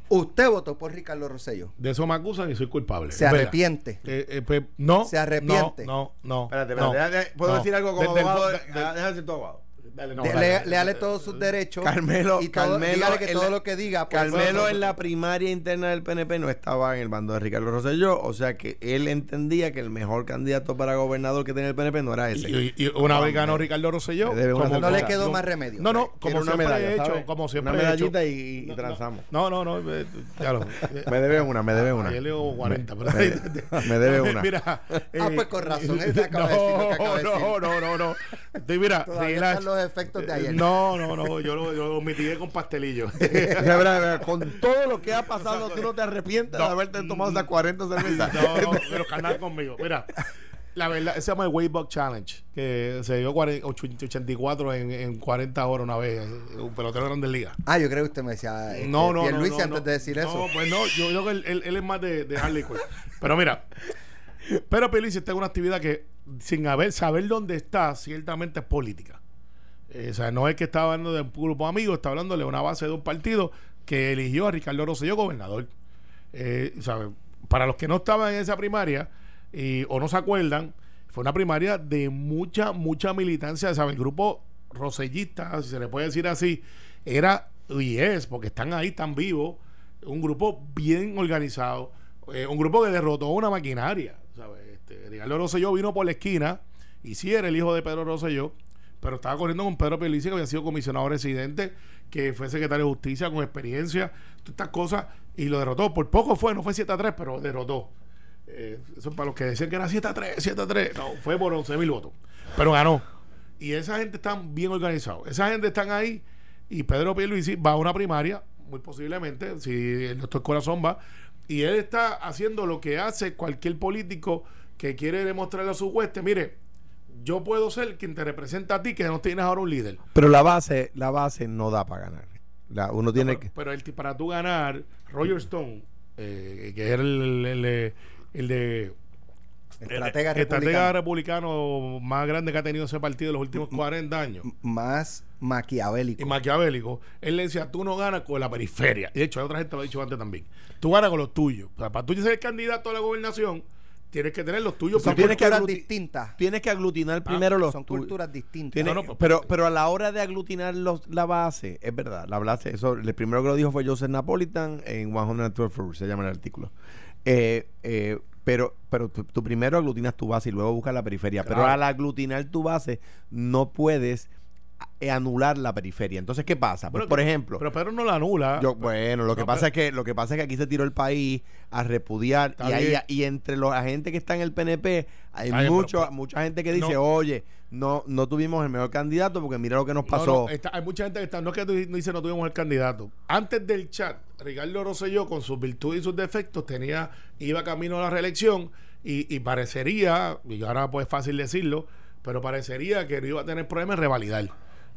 Usted votó por Ricardo Rosselló. De eso me acusan y soy culpable. Se arrepiente. Eh, eh, pues, no. Se arrepiente. No, no, no. Espérate, no, espérate. ¿Puedo no. decir algo como abogado? de- de- Déjame decir tu abogado. Dale, no, De- dale, todos sus derechos. Carmelo- y todo, Carmelo dígale que todo la- lo que diga. pues, Carmelo en la primaria interna del PNP no estaba en el bando de Ricardo Rosselló, o sea que él entendía que el mejor candidato para gobernador que tenía el PNP no era ese. Y, y una vez ganó Ricardo Rosselló. Como- No le quedó más remedio. No, no, como una siempre medalla, he hecho. ¿sabes? Como siempre una he hecho. medallita y, y transamos. No, no, no. eh, Ya lo. Me debe una, me debe una. Ayer le digo 40, pero. me- me debe una. Mira. Ah, eh, pues con razón, él te acaba de decir lo que acaba de no, decir. No, no, no. Estoy, mira, Efectos de ayer. No, no, no. Yo lo, yo lo mitigué con pastelillo. Con todo lo que ha pasado, tú no te arrepientes de haberte tomado esas 40 cervezas. No, no, pero canal conmigo. Mira, la verdad, se llama el Wayback Challenge, que se dio 40 och- 84 en, en 40 horas una vez, eh, un pelotero de Grandes Ligas. Ah, yo creo que usted me decía. este, No, no, no. Pierluisi no, antes de decir eso. No, pues no, yo creo que él, él- él es más de, de Harley Quinn. Pero mira, pero Pierluisi está en una actividad que, sin haber, saber dónde está, ciertamente es política. Eh, o sea, no es que está hablando de un grupo de amigos, está hablando de una base de un partido que eligió a Ricardo Rosselló gobernador. Eh. Para los que no estaban en esa primaria y, o no se acuerdan, fue una primaria de mucha, mucha militancia. ¿sabe? El grupo rosellista, si se le puede decir así, era y es, porque están ahí, están vivos, un grupo bien organizado, eh, un grupo que derrotó una maquinaria. ¿sabe? Este, Ricardo Rosselló vino por la esquina y sí era el hijo de Pedro Rosselló, pero estaba corriendo con Pedro Pelici, que había sido comisionado residente, que fue secretario de justicia con experiencia, todas estas cosas, y lo derrotó. Por poco fue, no fue 7 a 3, pero derrotó. Eh, eso es para los que decían que era 7 a 3, 7 a 3. No, fue por 11 mil votos. Pero ganó. Y esa gente está bien organizados. Esa gente están ahí. Y Pedro Pierluisi va a una primaria, muy posiblemente, si el doctor Corazón va. Y él está haciendo lo que hace cualquier político que quiere demostrarle a su hueste. Mire, yo puedo ser quien te representa a ti, que no tienes ahora un líder. Pero la base, la base no da para ganar. La- uno tiene pero, que. pero el, para tú ganar, Roger Stone, eh, que era el, el, el- el de Estratega el- estratega republicano. republicano más grande que ha tenido ese partido en los últimos 40 años. Más maquiavélico. Y maquiavélico, él le decía, tú no ganas con la periferia. Y de hecho, hay otra gente lo ha dicho antes también. Tú ganas con los tuyos. O sea, para tú ser el candidato a la gobernación, tienes que tener los tuyos. Son Tú tienes que culturas distintas. Tienes que aglutinar primero los Son tuyos. culturas distintas. Tiene- No, no, pero, pero a la hora de aglutinar los, la base, es verdad, la base, eso, el primero que lo dijo fue Joseph Napolitan en 112 Fruits, se llama el artículo. Eh, eh, pero pero tú, tú primero aglutinas tu base y luego buscas la periferia. Pero Claro. al aglutinar tu base, no puedes eh, anular la periferia. Entonces, ¿qué pasa? Pues, por ejemplo, Pero Pedro no la anula. yo, bueno, lo que No, pasa pero- es que lo que pasa es que aquí se tiró el país a repudiar y, ahí- y entre los, la gente que está en el PNP hay mucho, pero- mucha gente que dice, no. oye, no no tuvimos el mejor candidato porque mira lo que nos No, pasó. no, está- hay mucha gente que está, no es que dice no tuvimos el candidato. Antes del chat, Ricardo Rosselló, con sus virtudes y sus defectos, tenía, iba camino a la reelección y, y parecería, y ahora pues es fácil decirlo, pero parecería que no iba a tener problemas en revalidar.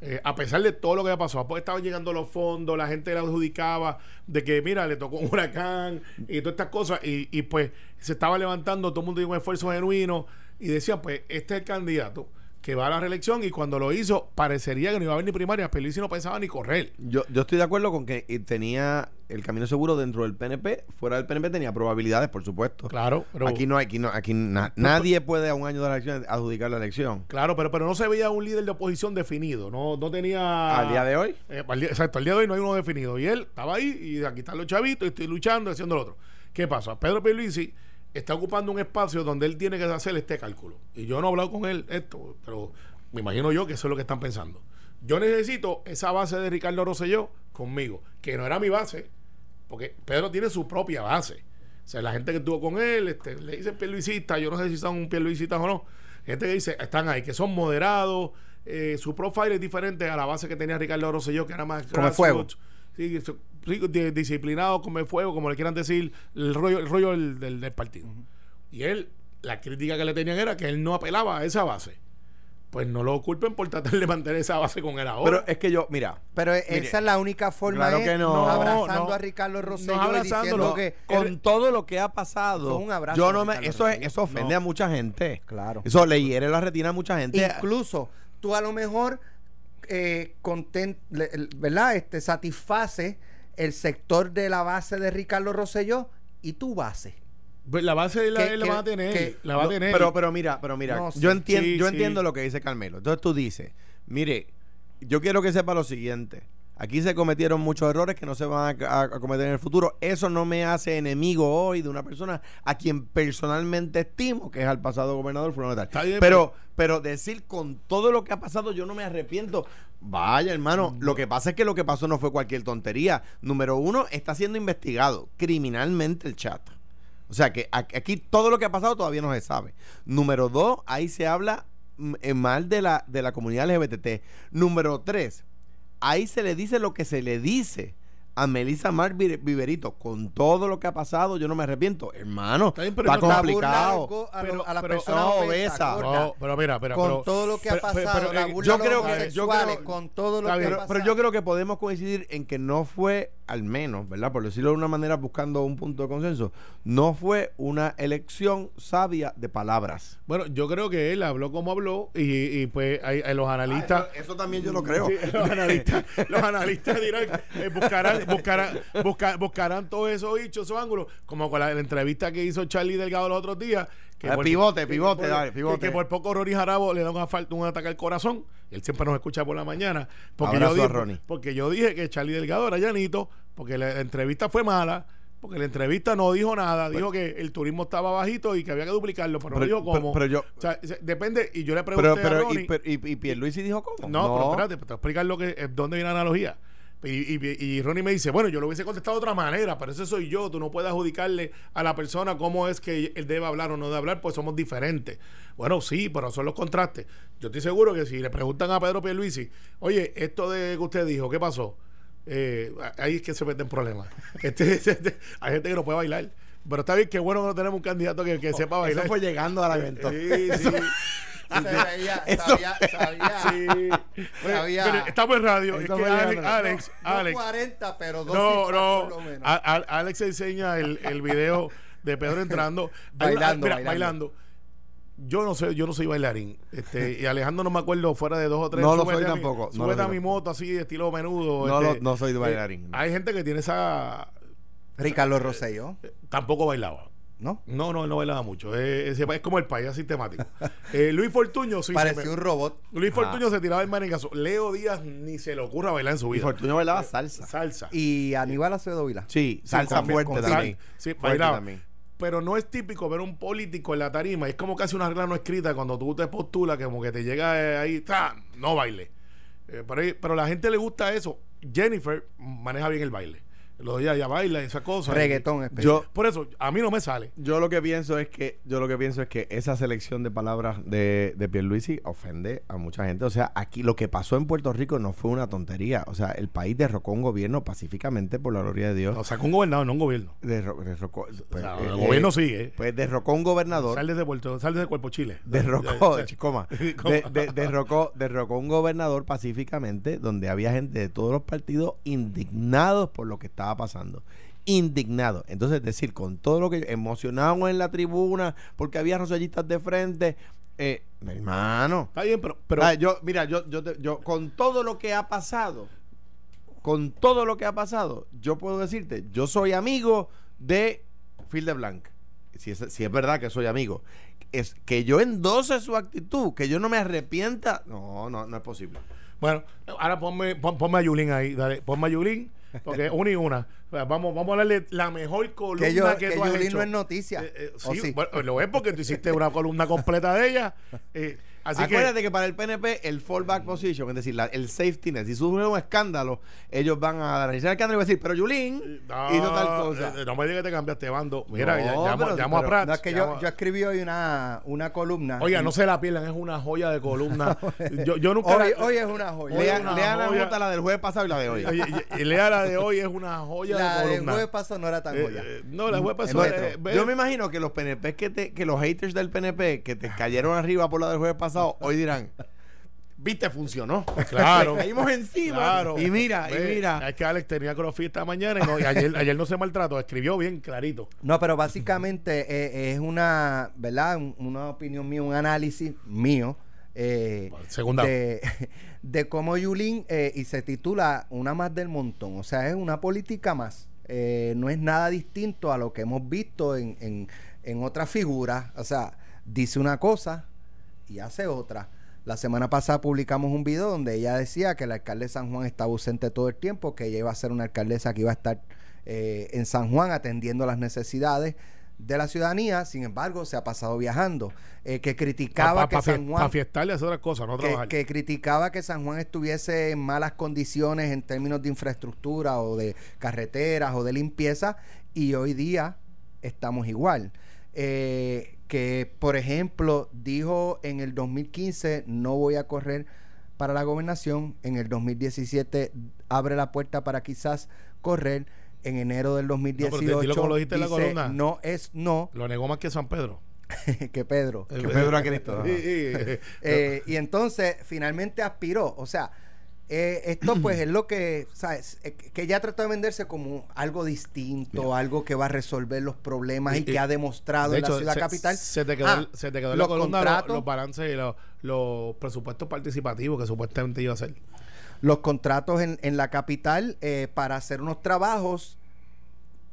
Eh, a pesar de todo lo que pasado, pues estaban llegando los fondos, la gente le adjudicaba de que, mira, le tocó un huracán y todas estas cosas, y, y pues se estaba levantando, todo el mundo hizo un esfuerzo genuino y decía, pues este es el candidato que va a la reelección y cuando lo hizo parecería que no iba a haber ni primarias, pero no pensaba ni correr. Yo, yo estoy de acuerdo con que eh, tenía el camino seguro dentro del PNP, fuera del PNP tenía probabilidades, por supuesto. Claro, pero Aquí no hay, aquí no, aquí na- nadie puede a un año de la elección adjudicar la elección. claro, pero pero no se veía un líder de oposición definido, no no tenía Al día de hoy. Eh, al día- exacto, al día de hoy no hay uno definido. Y él estaba ahí y aquí están los chavitos y estoy luchando haciendo lo otro. ¿Qué pasa? Pedro Pierluisi está ocupando un espacio donde él tiene que hacer este cálculo. Y yo no he hablado con él esto, pero me imagino yo que eso es lo que están pensando. Yo necesito esa base de Ricardo Rosselló conmigo, que no era mi base, porque Pedro tiene su propia base. O sea, la gente que estuvo con él, este, le dicen pierluisistas, yo no sé si son pierluisistas o no. Gente que dice, están ahí, que son moderados, eh, su profile es diferente a la base que tenía Ricardo Rosselló, que era más Come fuego. Sí, disciplinado, come fuego, como le quieran decir, el rollo, el rollo del, del- del partido. Y él, la crítica que le tenían era que él no apelaba a esa base. Pues no lo culpen por tratar de mantener esa base con él ahora. Pero es que yo, mira, Pero e- Mire, esa es la única forma claro que no. abrazando No, a Ricardo Rosselló no y abrazándolo. diciendo que con todo lo que ha pasado, un abrazo yo no me, eso es, Rosselló. eso ofende No. a mucha gente. Claro. Eso le hiere la retina a mucha gente. incluso tú a lo mejor eh, content- ¿verdad? Este satisface el sector de la base de Ricardo Rosselló y tu base. Pues la base de la, que- él la va a tener. que- la va a tener. Pero, pero mira, pero mira, No, sí. yo entiendo, Sí, yo sí. entiendo lo que dice Carmelo. Entonces tú dices, mire, yo quiero que sepa lo siguiente. Aquí se cometieron muchos errores que no se van a, a- a cometer en el futuro. Eso no me hace enemigo hoy de una persona a quien personalmente estimo, que es al pasado gobernador fulano pero, pero decir con todo lo que ha pasado, yo no me arrepiento. Vaya, hermano, lo que pasa es que lo que pasó no fue cualquier tontería. Número uno, está siendo investigado criminalmente el chat. O sea que aquí todo lo que ha pasado todavía no se sabe. Número dos, ahí se habla mm, en mal de la, de la comunidad LGBT. Número tres, ahí se le dice lo que se le dice a Melissa Mar Vi- Viverito. Con todo lo que ha pasado, yo no me arrepiento. Hermano, Está bien, pero está La complicado. a, Pero- a las pero- personas no, obesas, obesa. gordas, No, pero mira, mira, con pero- todo lo que ha pero- pasado, pero, la eh, burla yo los creo que- yo creo- con todo lo que ha Pero, pasado. pero yo creo que podemos coincidir en que no fue, al menos, ¿verdad? Por decirlo de una manera, buscando un punto de consenso, no fue una elección sabia de palabras. Bueno, yo creo que él habló como habló y, y pues hay, hay los analistas. Ah, eso, eso también yo lo creo. Sí, los analistas, los analistas dirán, eh, buscarán, buscarán, busca- buscarán todos esos dichos, esos ángulos, como con la, la entrevista que hizo Charlie Delgado los otros días. Ah, pivote, pivote, por- dale, pivote. Que, que por poco Rory Jarabo le da un, asfalto, un ataque al corazón. Él siempre nos escucha por la mañana. Porque Abrazo yo, a dije, Ronnie. porque yo dije que Charlie Delgado era llanito, porque la, la entrevista fue mala. Porque la entrevista no dijo nada, dijo que el turismo estaba bajito y que había que duplicarlo, pero, no Pero- dijo cómo. pero- pero yo- o sea, se- depende, y yo le pregunté Pero, a pero, Ronnie, y, pero- y, y Pierluisi dijo cómo. no, pero espérate, te voy a explicar lo que, eh, dónde viene la analogía. Y, Ronnie me dice, bueno, yo lo hubiese contestado de otra manera, pero ese soy yo, tú no puedes adjudicarle a la persona cómo es que él debe hablar o no debe hablar, pues somos diferentes. Bueno, sí, pero son los contrastes. Yo estoy seguro que si le preguntan a Pedro Pierluisi, oye, esto de que usted dijo, ¿qué pasó? Eh, ahí es que se meten problemas. Este, este- hay gente que no puede bailar. Pero está bien, que bueno que no tenemos un candidato que, que sepa bailar. Eso fue llegando al evento. Sí, sí. Se veía, Eso- sabía, sabía, Sí. sabía. Mire, estamos en radio. Es que Alex. Alex, no Alex. 40, pero dos No, cifras no. por lo menos. A- a- Alex enseña el, el video de Pedro entrando. Bailando, mira, bailando. Yo no sé, yo no soy bailarín. Este, y Alejandro no me acuerdo fuera de dos o tres. No lo soy a mi- tampoco, no lo soy a mi tampoco. moto así, estilo menudo. No este, lo- no soy eh, bailarín. hay gente que tiene esa. Ricardo Rosselló, Tampoco bailaba. ¿no? No, no, él no bailaba mucho. Es, es- es como el país sistemático. Eh, Luis Fortuño sí se Parecía me- un robot. Luis Fortuño se tiraba el marengazo. Leo Díaz ni se le ocurra bailar en su Y vida. Fortunio bailaba salsa. Salsa. Y Aníbal Acevedo Vila. Sí, Sí, salsa fuerte también. sí, Fuerte bailaba. también. Pero no es típico ver un político en la tarima. Es como casi una regla no escrita cuando tú te postulas, que como que te llega eh, ahí, ¡ta! no baile. Eh, pero, pero a la gente le gusta eso. Jennifer maneja bien el baile. Lo de ella, ella baila y esas cosas. Reggaetón especial. Yo, Por eso, a mí no me sale. yo lo que pienso es que yo lo que pienso es que esa selección de palabras de, de Pierluisi ofende a mucha gente. O sea, aquí lo que pasó en Puerto Rico no fue una tontería. O sea, el país derrocó un gobierno pacíficamente por la gloria de Dios. O sea, con un gobernador, no un gobierno. Derro- derrocó, pues, O sea, eh, el gobierno eh, sigue. Pues derrocó un gobernador. Sal desde Puerto, sal desde Cuerpo Chile. derrocó, de- de- derrocó, derrocó un gobernador pacíficamente donde había gente de todos los partidos indignados por lo que estaba pasando. Indignados. Entonces, decir, con todo lo que emocionados en la tribuna, porque había rosellistas de frente, eh, mi hermano. Está bien, pero, pero Ah, yo, mira, yo, yo, te- yo, con todo lo que ha pasado, con todo lo que ha pasado, yo puedo decirte, yo soy amigo de Phil de Blanc. Si es, si es verdad que soy amigo. Es que yo endose su actitud, que yo no me arrepienta. No, no, no es posible. Bueno, ahora ponme, pon- ponme a Yulín ahí, dale, ponme a Yulín, porque una y una. O sea, Vamos, vamos a darle la mejor columna Que, que, yo, que tú has hecho. no es noticia. Eh, eh, ¿O sí, sí? bueno, lo es porque tú hiciste una columna completa de ella. eh, así Acuérdate que, que, para el PNP el fallback position, es decir, la- el safety net, si sufre un escándalo, ellos van a analizar el escándalo y van a decir, pero Yulín no, hizo tal cosa. eh, no me digas que te cambiaste bando. Mira, No, ya, llamo, pero- llamo a Prats. No, es que llamo yo, yo escribí hoy una, una columna. Oiga, no se la pierdan, es una joya de columna. yo, yo nunca. Hoy, la- hoy es una joya. Lea, una lea la joya. nota, la del jueves pasado y la de hoy. Oye, y- y lea la de hoy, es una joya la de del columna. jueves pasado no era tan Eh, joya. eh, no, la. Metro. eh, ve- Yo me imagino que los PNP que te, que los haters del PNP que te cayeron arriba por la del jueves pasado, hoy dirán, viste, funcionó. Claro. Le caímos encima. Claro. Y mira, Ve, y mira. Es que Alex tenía crossfit esta mañana y, no, y ayer, ayer no se maltrató, escribió bien clarito. No, pero básicamente eh, es una, ¿verdad? Un- Una opinión mía, un análisis mío. eh, Segunda. de, de cómo Yulín, eh, y se titula Una más del montón. O sea, es una política más. Eh, no es nada distinto a lo que hemos visto en, en, en otras figuras. O sea, dice una cosa y hace otra. La semana pasada publicamos un video donde ella decía que el alcalde de San Juan estaba ausente todo el tiempo, que ella iba a ser una alcaldesa que iba a estar eh, en San Juan atendiendo las necesidades de la ciudadanía, sin embargo, se ha pasado viajando, eh, que criticaba que San Juan... Para fiestarle hacer otras cosas, no que, trabajar. que criticaba que San Juan estuviese en malas condiciones en términos de infraestructura o de carreteras o de limpieza y hoy día estamos igual. Eh, que, por ejemplo, dijo en el 2015 no voy a correr para la gobernación, en el 2017 abre la puerta para quizás correr, en enero del pero 2018 dilo como lo dijiste en la dice, columna. no es no, Lo negó más que San Pedro. que Pedro. Que Pedro a Cristo. Eh, y entonces finalmente aspiró. O sea, eh, esto pues es lo que, ¿sabes? Eh, que ya trató de venderse como algo distinto, algo que va a resolver los problemas y, Y- que ha demostrado De en la ciudad se, capital. Se te quedó, Ah, se te quedó en los la columna los, contratos. los balances y los, los presupuestos participativos que supuestamente iba a hacer. los contratos en, en la capital eh, para hacer unos trabajos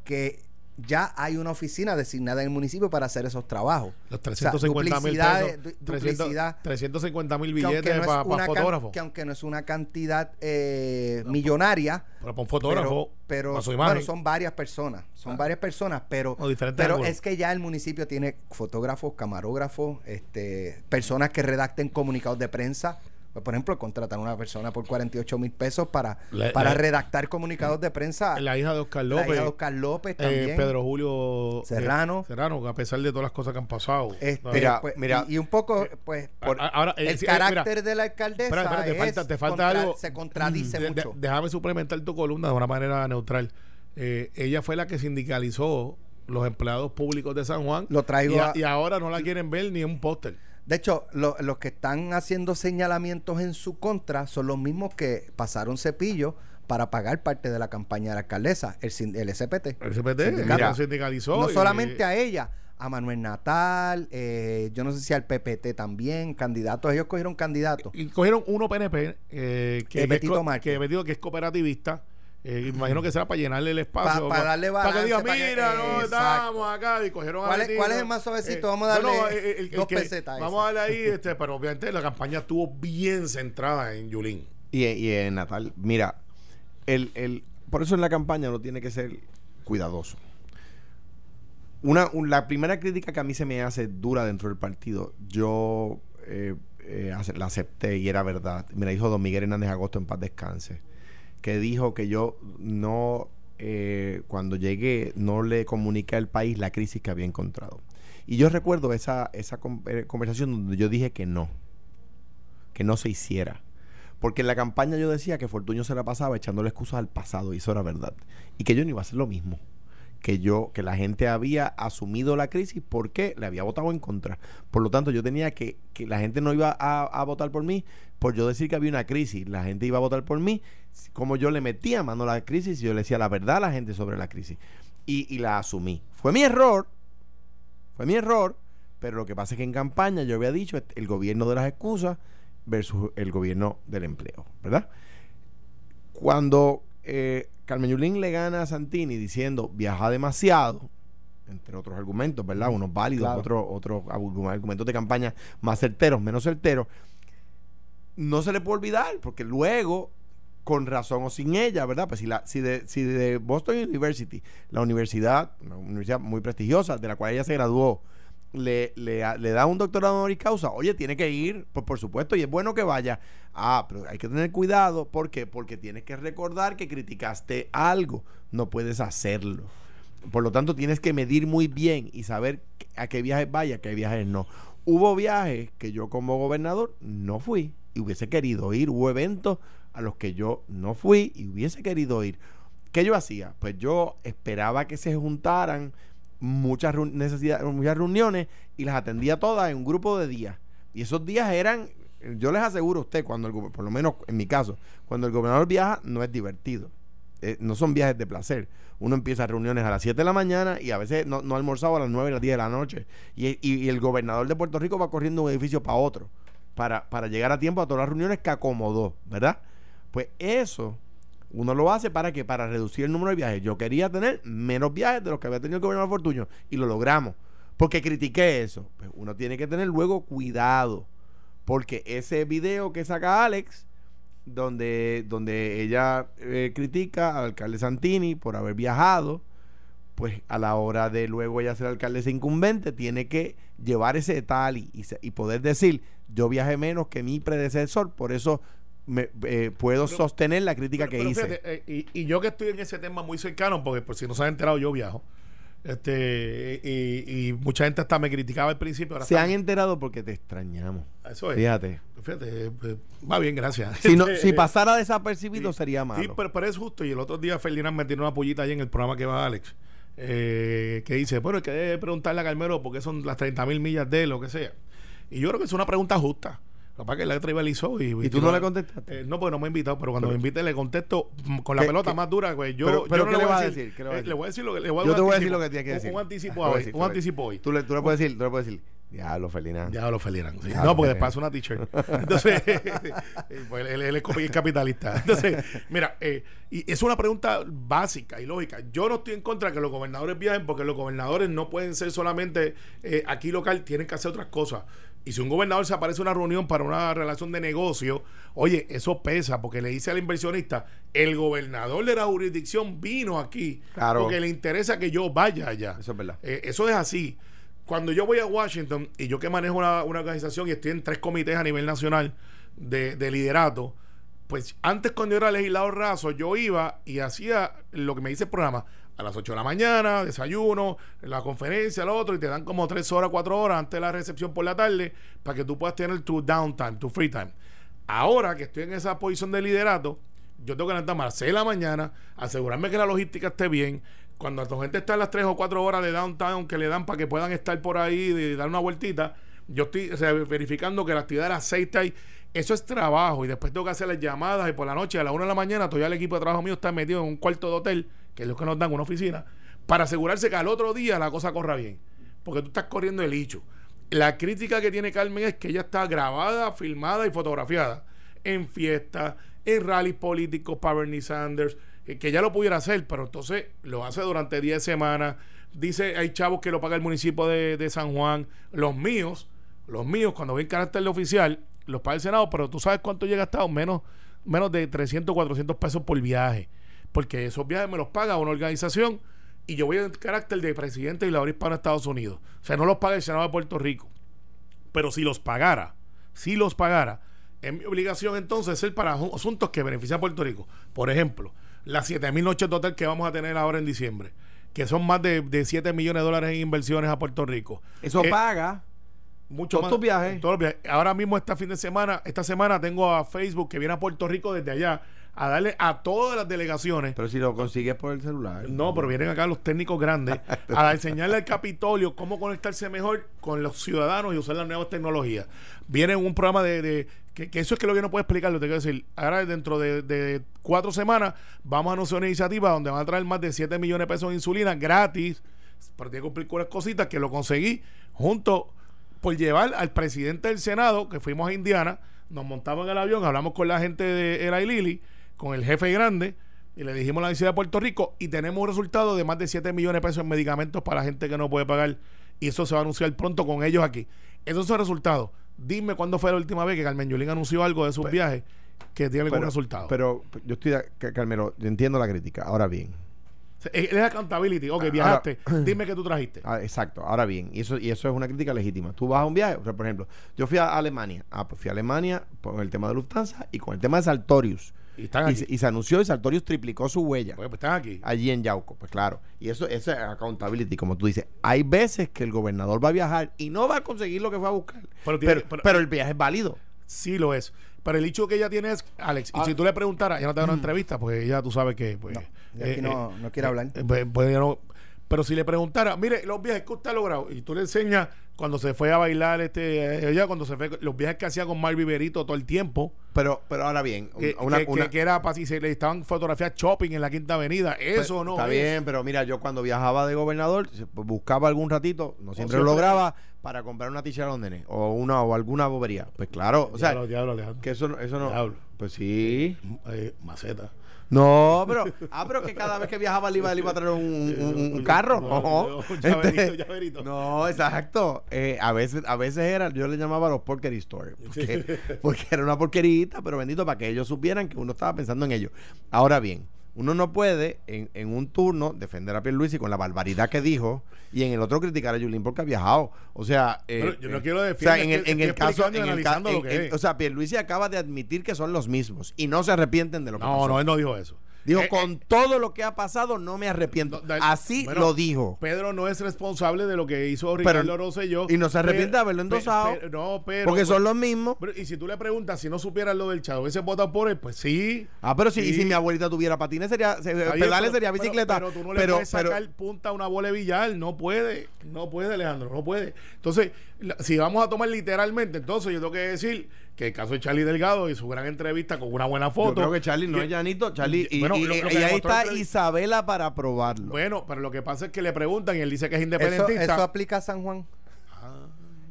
que ya hay una oficina designada en el municipio para hacer esos trabajos. Los O sea, 350 mil duplicidad pesos. de- du- 300 duplicidad. 350 mil billetes no para fotógrafos. que aunque no es una cantidad eh, millonaria, Pero para un fotógrafo, pero, su bueno, son varias personas, son Ah. varias personas, pero, pero es que ya el municipio tiene fotógrafos, camarógrafos, este, personas que redacten comunicados de prensa. Pues, por ejemplo, contratan a una persona por 48 mil pesos para, La- para la- redactar comunicados de prensa. la hija de Oscar La López. hija de Oscar López eh, también. Pedro Julio eh, Serrano. Serrano, que a pesar de todas las cosas que han pasado. Este. Mira, pues, mira. y, y un poco, pues, A- a- ahora, eh, el eh, carácter mira, de la alcaldesa espera, espera, te es falta, te falta contra- algo. se contradice De- de- mucho. déjame suplementar tu columna de una manera neutral. Eh, ella fue la que sindicalizó los empleados públicos de San Juan. Lo traigo y, a- a- y ahora no la quieren ver ni en un póster. De hecho, lo- los que están haciendo señalamientos en su contra son los mismos que pasaron cepillo para pagar parte de la campaña de la alcaldesa, el, el SPT. El Sindicato. mira, sindicalizó. no y- solamente a ella, a Manuel Natal, eh, yo no sé si al PPT también, candidatos, ellos cogieron candidatos. Y cogieron uno PNP, eh, que, Eh, que es que es cooperativista. Eh, imagino que será para llenarle el Pa- espacio. pa darle Para que balance, diga, que- mira, no, exacto. estamos acá. Y cogieron a ¿Cuál es- Betito. cuál es el más suavecito? Vamos a darle dos pesetas a Vamos a darle ahí, este, pero obviamente la campaña estuvo bien centrada en Yulín. Y, y en Natal, mira, el, el, por eso en la campaña uno tiene que ser cuidadoso. Una, un- la primera crítica que a mí se me hace dura dentro del partido, yo eh, eh, la acepté y era verdad. Me la dijo Don Miguel Hernández Agosto en paz descanse, que dijo que yo no, eh, cuando llegué, no le comuniqué al país la crisis que había encontrado. Y yo recuerdo esa, esa eh, conversación donde yo dije que no, que no se hiciera. Porque en la campaña yo decía que Fortuño se la pasaba echándole excusas al pasado, y eso era verdad. Y que yo no iba a hacer lo mismo. Que yo, que la gente había asumido la crisis porque le había votado en contra. Por lo tanto, yo tenía que, que la gente no iba a, votar por mí por yo decir que había una crisis. La gente iba a votar por mí como yo le metía mano a la crisis y yo le decía la verdad a la gente sobre la crisis. Y, y la asumí. Fue mi error, fue mi error, pero lo que pasa es que en campaña yo había dicho el gobierno de las excusas versus el gobierno del empleo, ¿verdad? Cuando eh, Carmen Yulín le gana a Santini diciendo viaja demasiado, entre otros argumentos, ¿verdad? Unos válidos, Claro. otros otros argu- argumentos de campaña más certeros, menos certeros, no se le puede olvidar, porque luego, con razón o sin ella, ¿verdad? Pues si, la, si, de, si de Boston University, la universidad, una universidad muy prestigiosa, de la cual ella se graduó, le, le, da un doctorado honoris causa, oye, tiene que ir, pues por supuesto, y es bueno que vaya. Ah, pero hay que tener cuidado, ¿por qué? Porque tienes que recordar que criticaste algo, no puedes hacerlo. Por lo tanto, tienes que medir muy bien y saber a qué viajes vaya, a qué viajes no. Hubo viajes que yo como gobernador no fui y hubiese querido ir. Hubo eventos a los que yo no fui y hubiese querido ir. ¿Qué yo hacía? Pues yo esperaba que se juntaran muchas, necesidades, muchas reuniones y las atendía todas en un grupo de días. Y esos días eran, yo les aseguro a usted, cuando el, por lo menos en mi caso, cuando el gobernador viaja, no es divertido. Eh, no son viajes de placer. Uno empieza reuniones a las 7 de la mañana y a veces no, no ha almorzado a las 9 y las 10 de la noche. Y, y- y el gobernador de Puerto Rico va corriendo de un edificio para otro para, para llegar a tiempo a todas las reuniones que acomodó, ¿verdad? Pues eso uno lo hace para que para reducir el número de viajes. Yo quería tener menos viajes de los que había tenido el gobernador Fortuño y lo logramos. Porque critiqué eso. Pues uno tiene que tener luego cuidado Porque ese video que saca Alex, donde, donde ella eh, critica al alcalde Santini por haber viajado, pues a la hora de luego ella ser alcaldesa incumbente, tiene que llevar ese tal y, y poder decir, yo viajé menos que mi predecesor, por eso me, eh, puedo Pero- sostener la crítica Pero- que pero hice. fíjate, eh, y, y yo que estoy en ese tema muy cercano, porque por si no se han enterado, yo viajo. Este, y, y mucha gente hasta me criticaba al principio. Ahora Se está- han enterado porque te extrañamos. Eso es. Fíjate. Fíjate, eh, va bien, gracias. Si, no, si pasara desapercibido sería malo. Sí, pero, pero es justo. Y el otro día Ferdinand me tiró una pollita ahí en el programa que va Alex. eh, que dice, bueno, hay que preguntarle a Carmelo por qué son las 30 mil millas de él, lo que sea. Y yo creo que es una pregunta justa. Lo que la tribalizó y... ¿Y tú no le contestaste? Eh, no, porque no me ha invitado, pero cuando Pero- me invite le contesto con la ¿Qué- pelota qué- más dura. Pues yo, Pero- yo no ¿qué le voy a decir? ¿Qué le vas a Eh, le voy a decir lo que le voy a Yo te voy a decir lo que tienes que decir. Un anticipo a te Un anticipo hoy. Tú le, tú le puedes decir, tú le puedes decir, diablo, Ferdinand. Ya lo felieran. sí. No, porque después hace una t-shirt. Entonces, pues, él, él es capitalista. Entonces, mira, eh, y es una pregunta básica y lógica. Yo no estoy en contra de que los gobernadores viajen porque los gobernadores no pueden ser solamente eh, aquí local, tienen que hacer otras cosas. Y si un gobernador se aparece a una reunión para una relación de negocio, oye, eso pesa porque le dice al inversionista, el gobernador de la jurisdicción vino aquí Claro. porque le interesa que yo vaya allá. Eso es verdad. Eh, eso es así. Cuando yo voy a Washington y yo que manejo una, una organización y estoy en tres comités a nivel nacional de, de liderato, pues antes cuando yo era legislador raso, yo iba y hacía lo que me dice el programa. A las 8 de la mañana, desayuno, la conferencia, lo otro, y te dan como 3 horas, 4 horas antes de la recepción por la tarde para que tú puedas tener tu downtime, tu free time. Ahora que estoy en esa posición de liderato, yo tengo que levantarme a las 6 de la mañana, asegurarme que la logística esté bien. Cuando la gente está en las 3 o 4 horas de downtown que le dan para que puedan estar por ahí y dar una vueltita, yo estoy verificando que la actividad de las 6 está ahí. Eso es trabajo y después tengo que hacer las llamadas y por la noche a la 1 de la mañana todavía el equipo de trabajo mío está metido en un cuarto de hotel, que es lo que nos dan una oficina, para asegurarse que al otro día la cosa corra bien. Porque tú estás corriendo el hecho. La crítica que tiene Carmen es que ella está grabada, filmada y fotografiada en fiestas, en rallies políticos para Bernie Sanders, eh, que ya lo pudiera hacer, pero entonces lo hace durante 10 semanas. Dice, hay chavos que lo paga el municipio de, San Juan. Los míos, los míos, cuando ven carácter de oficial, los paga el Senado, pero tú sabes cuánto llega hasta menos, menos de 300, 400 pesos por viaje. Porque esos viajes me los paga una organización y yo voy en carácter de presidente y la hispana de Estados Unidos. O sea, no los paga el Senado de Puerto Rico. Pero si los pagara, si los pagara, es mi obligación entonces ser para asuntos que benefician a Puerto Rico. Por ejemplo, las 7 mil noches de hotel que vamos a tener ahora en diciembre, que son más de, de 7 millones de dólares en inversiones a Puerto Rico. Eso Eh, paga. mucho todos más. tus viajes. Todos los viajes. Ahora mismo, este fin de semana, esta semana tengo a Facebook que viene a Puerto Rico desde allá a darle a todas las delegaciones Pero si lo consigues por el celular. no, pero vienen acá los técnicos grandes a enseñarle al Capitolio cómo conectarse mejor con los ciudadanos y usar las nuevas tecnologías. Viene un programa de, de- que, que eso es que lo que no puedo explicar, lo tengo que decir. Ahora dentro de, de cuatro semanas vamos a anunciar una iniciativa donde van a traer más de 7 millones de pesos de insulina gratis, pero tiene que cumplir con unas cositas que lo conseguí junto por llevar al presidente del Senado, que fuimos a Indiana, nos montamos en el avión, hablamos con la gente de Eli Lilly, con el jefe grande, y le dijimos a la Universidad de Puerto Rico, y tenemos un resultado de más de 7 millones de pesos en medicamentos para la gente que no puede pagar, y eso se va a anunciar pronto con ellos aquí. Esos son resultados. Dime cuándo fue la última vez que Carmen Yulín anunció algo de sus viajes que tiene algún resultado. Pero yo estoy, Carmelo, yo entiendo la crítica. Ahora bien, es, es accountability. Ok, Ahora- viajaste, dime qué tú trajiste. Ah, exacto, ahora bien, y eso, y eso es una crítica legítima. Tú vas a un viaje, o sea, por ejemplo, yo fui a Alemania, ah, pues fui a Alemania con el tema de Lufthansa y con el tema de Sartorius. Y están Y, aquí. se- y se anunció y Sartorius triplicó su huella Pues, pues están aquí. allí en Yauco, pues claro. Y eso, eso es accountability, como tú dices. Hay veces que el gobernador va a viajar y no va a conseguir lo que fue a buscar. Pero Pero, tiene- pero, pero- el viaje es válido. Sí lo es. Pero el hecho que ella tiene es, Alex, y Ah. si tú le preguntaras, ella no te da una entrevista, pues ella tú sabes que, pues. No, ella aquí no- no quiere hablar. eh, pues, pues, no- pero si le preguntara, mire, los viajes que usted ha logrado, y tú le enseñas cuando se fue a bailar, este, ella cuando se fue, los viajes que hacía con Mar Viverito todo el tiempo, Pero, pero ahora bien, que, una, que- que- una- que era para si se le estaban fotografías shopping en la Quinta Avenida, Pues, eso no Está es. bien, pero mira, yo cuando viajaba de gobernador, pues, buscaba algún ratito, no siempre lo lograba, para comprar una t-shirt a los nenes o una o alguna bobería. Pues claro, o sea, Diablo, diablo, Alejandro. que eso, no- eso no. Diablo. Pues sí. Eh, maceta. No, pero, ah, pero que cada vez que viajaba le iba, iba a traer un, un- un carro. No, llaverito, Este, llaverito. no, exacto. Eh, a veces, a veces era, yo le llamaba los porquery store, porque, porque era una porquerita, pero bendito para que ellos supieran que uno estaba pensando en ellos. Ahora bien, uno no puede en, en un turno defender a Pierluisi con la barbaridad que dijo y en el otro criticar a Yulín porque ha viajado. O sea, eh, yo no eh, quiero o defender, sea, en el, en el caso, en el ca- en- o sea, Pierluisi acaba de admitir que son los mismos y no se arrepienten de lo que No, pasó. no, él no dijo eso. Dijo, Eh, con todo lo que ha pasado, no me arrepiento. No, Así bueno, lo dijo. Pedro no es responsable de lo que hizo Ricardo Rosselló. y no se arrepiente de haberlo endosado. no, pero. porque son los mismos. pero, y si tú le preguntas si no supieras lo del chavo, ¿hubiese votado por él? Pues sí. Ah, pero si, y Sí. si mi abuelita tuviera patines, sería, se- pedales pero- sería pero- bicicleta. Pero, tú no le pero, puedes pero- sacar punta a una bola de billar. No puede. No puede, Alejandro. No puede. Entonces, la- si vamos a tomar literalmente, entonces yo tengo que decir que el caso de Charlie Delgado y su gran entrevista con una buena foto. yo creo que Charlie no es llanito. Charlie, y, Bueno, y- lo- lo y que ahí está Isabela para probarlo. Bueno, pero lo que pasa es que le preguntan y él dice que es independentista. eso aplica a San Juan.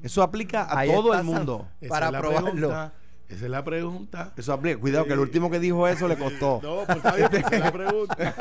Eso aplica a Ahí todo el mundo. Para es probarlo. pregunta. Esa es la pregunta. Eso aplica. Cuidado, que el último que dijo eso le costó. No, pues está bien, esa es la pregunta.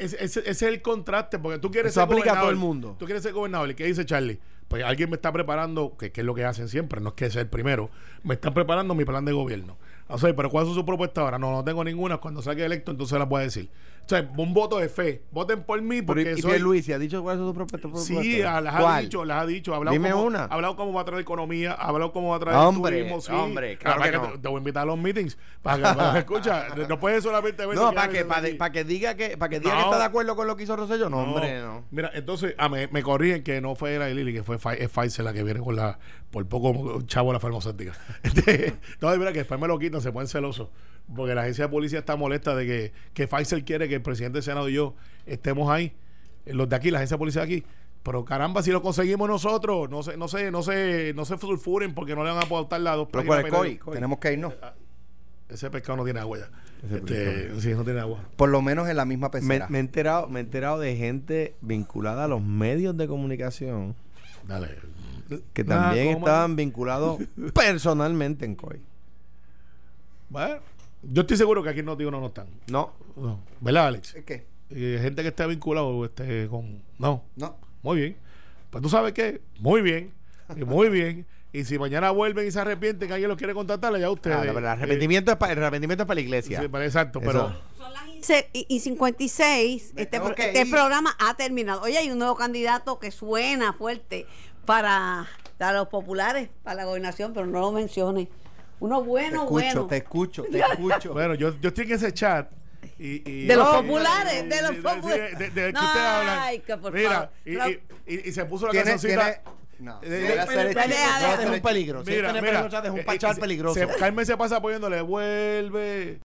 Ese, es el contraste, porque tú quieres Eso ser aplica a todo el mundo. Tú quieres ser gobernador. ¿Y qué dice Charlie? Pues alguien me está preparando, que, es lo que hacen siempre, no es que sea el primero, me están preparando mi plan de gobierno. O sea, pero ¿cuál es su propuesta ahora? No, no tengo ninguna. Cuando salga electo, entonces las voy a decir. O sea, un voto de fe. Voten por mí Pero, porque y soy... Luis, ¿ha dicho cuál es su propuesta? Sí, a- las ha dicho, las ha dicho. Ha hablado Dime cómo, una. Ha hablado cómo va a traer economía, ha hablado cómo va a traer Hombre, turismo. Sí. hombre, claro Para que te, no. te voy a invitar a los meetings. Para que, para que- escucha, no puedes solamente ver No, para que, para, que diga que, para que, diga No. que está de acuerdo con lo que hizo Rosselló. No, hombre, no. Mira, entonces ah, me, me corrigen que no fue era Lili, que fue Pfizer la que viene con la por poco chavo la farmacéutica. Este, no, mira que después me lo quitan, se ponen celosos. Porque la agencia de policía está molesta de que, que Pfizer quiere que el presidente del Senado y yo estemos ahí. eh, Los de aquí, la agencia de policía de aquí. Pero caramba, si lo conseguimos nosotros, no se, no se, no se, no se sulfuren porque no le van a aportar las dos Pero páginas ¿cuál es penales. COI? Tenemos que irnos. Ese pescado no tiene agua ya. Ese Este, sí, no tiene agua. Por lo menos en la misma Me, pecera. me he enterado, me he enterado de gente vinculada a los medios de comunicación Dale. que Ah, también estaban vinculados personalmente en COI. Bueno, yo estoy seguro que aquí en Noti uno no están. No, No. ¿Verdad, Alex? ¿Qué? Y gente que esté vinculado este, con... No, No. muy bien. Pues tú sabes qué, muy bien, y muy bien. Y si mañana vuelven y se arrepienten, que alguien los quiere contratar, ya ustedes. Ah, pero el arrepentimiento, es para, el arrepentimiento es para la iglesia. Sí, pero exacto, Eso. pero... Son las 15 y, y 56. Me Este, pro- este programa ha terminado. Oye, hay un nuevo candidato que suena fuerte para, para los populares, para la gobernación, pero no lo mencione. Uno Te bueno, escucho, bueno. te escucho, te escucho. Bueno, yo, yo estoy en ese chat. Y, y- De los populares, y- de los populares. De, de- de que No, ustedes hablan. ay, que por Mira, favor. y, No. y- y- y se puso la ¿Tiene, cancioncita. no, Eh, eh, eh, a es un el- peligro. Si Mira, mira, es un eh, pachar se- peligroso. Se, Carmen se pasa poniéndole, vuelve,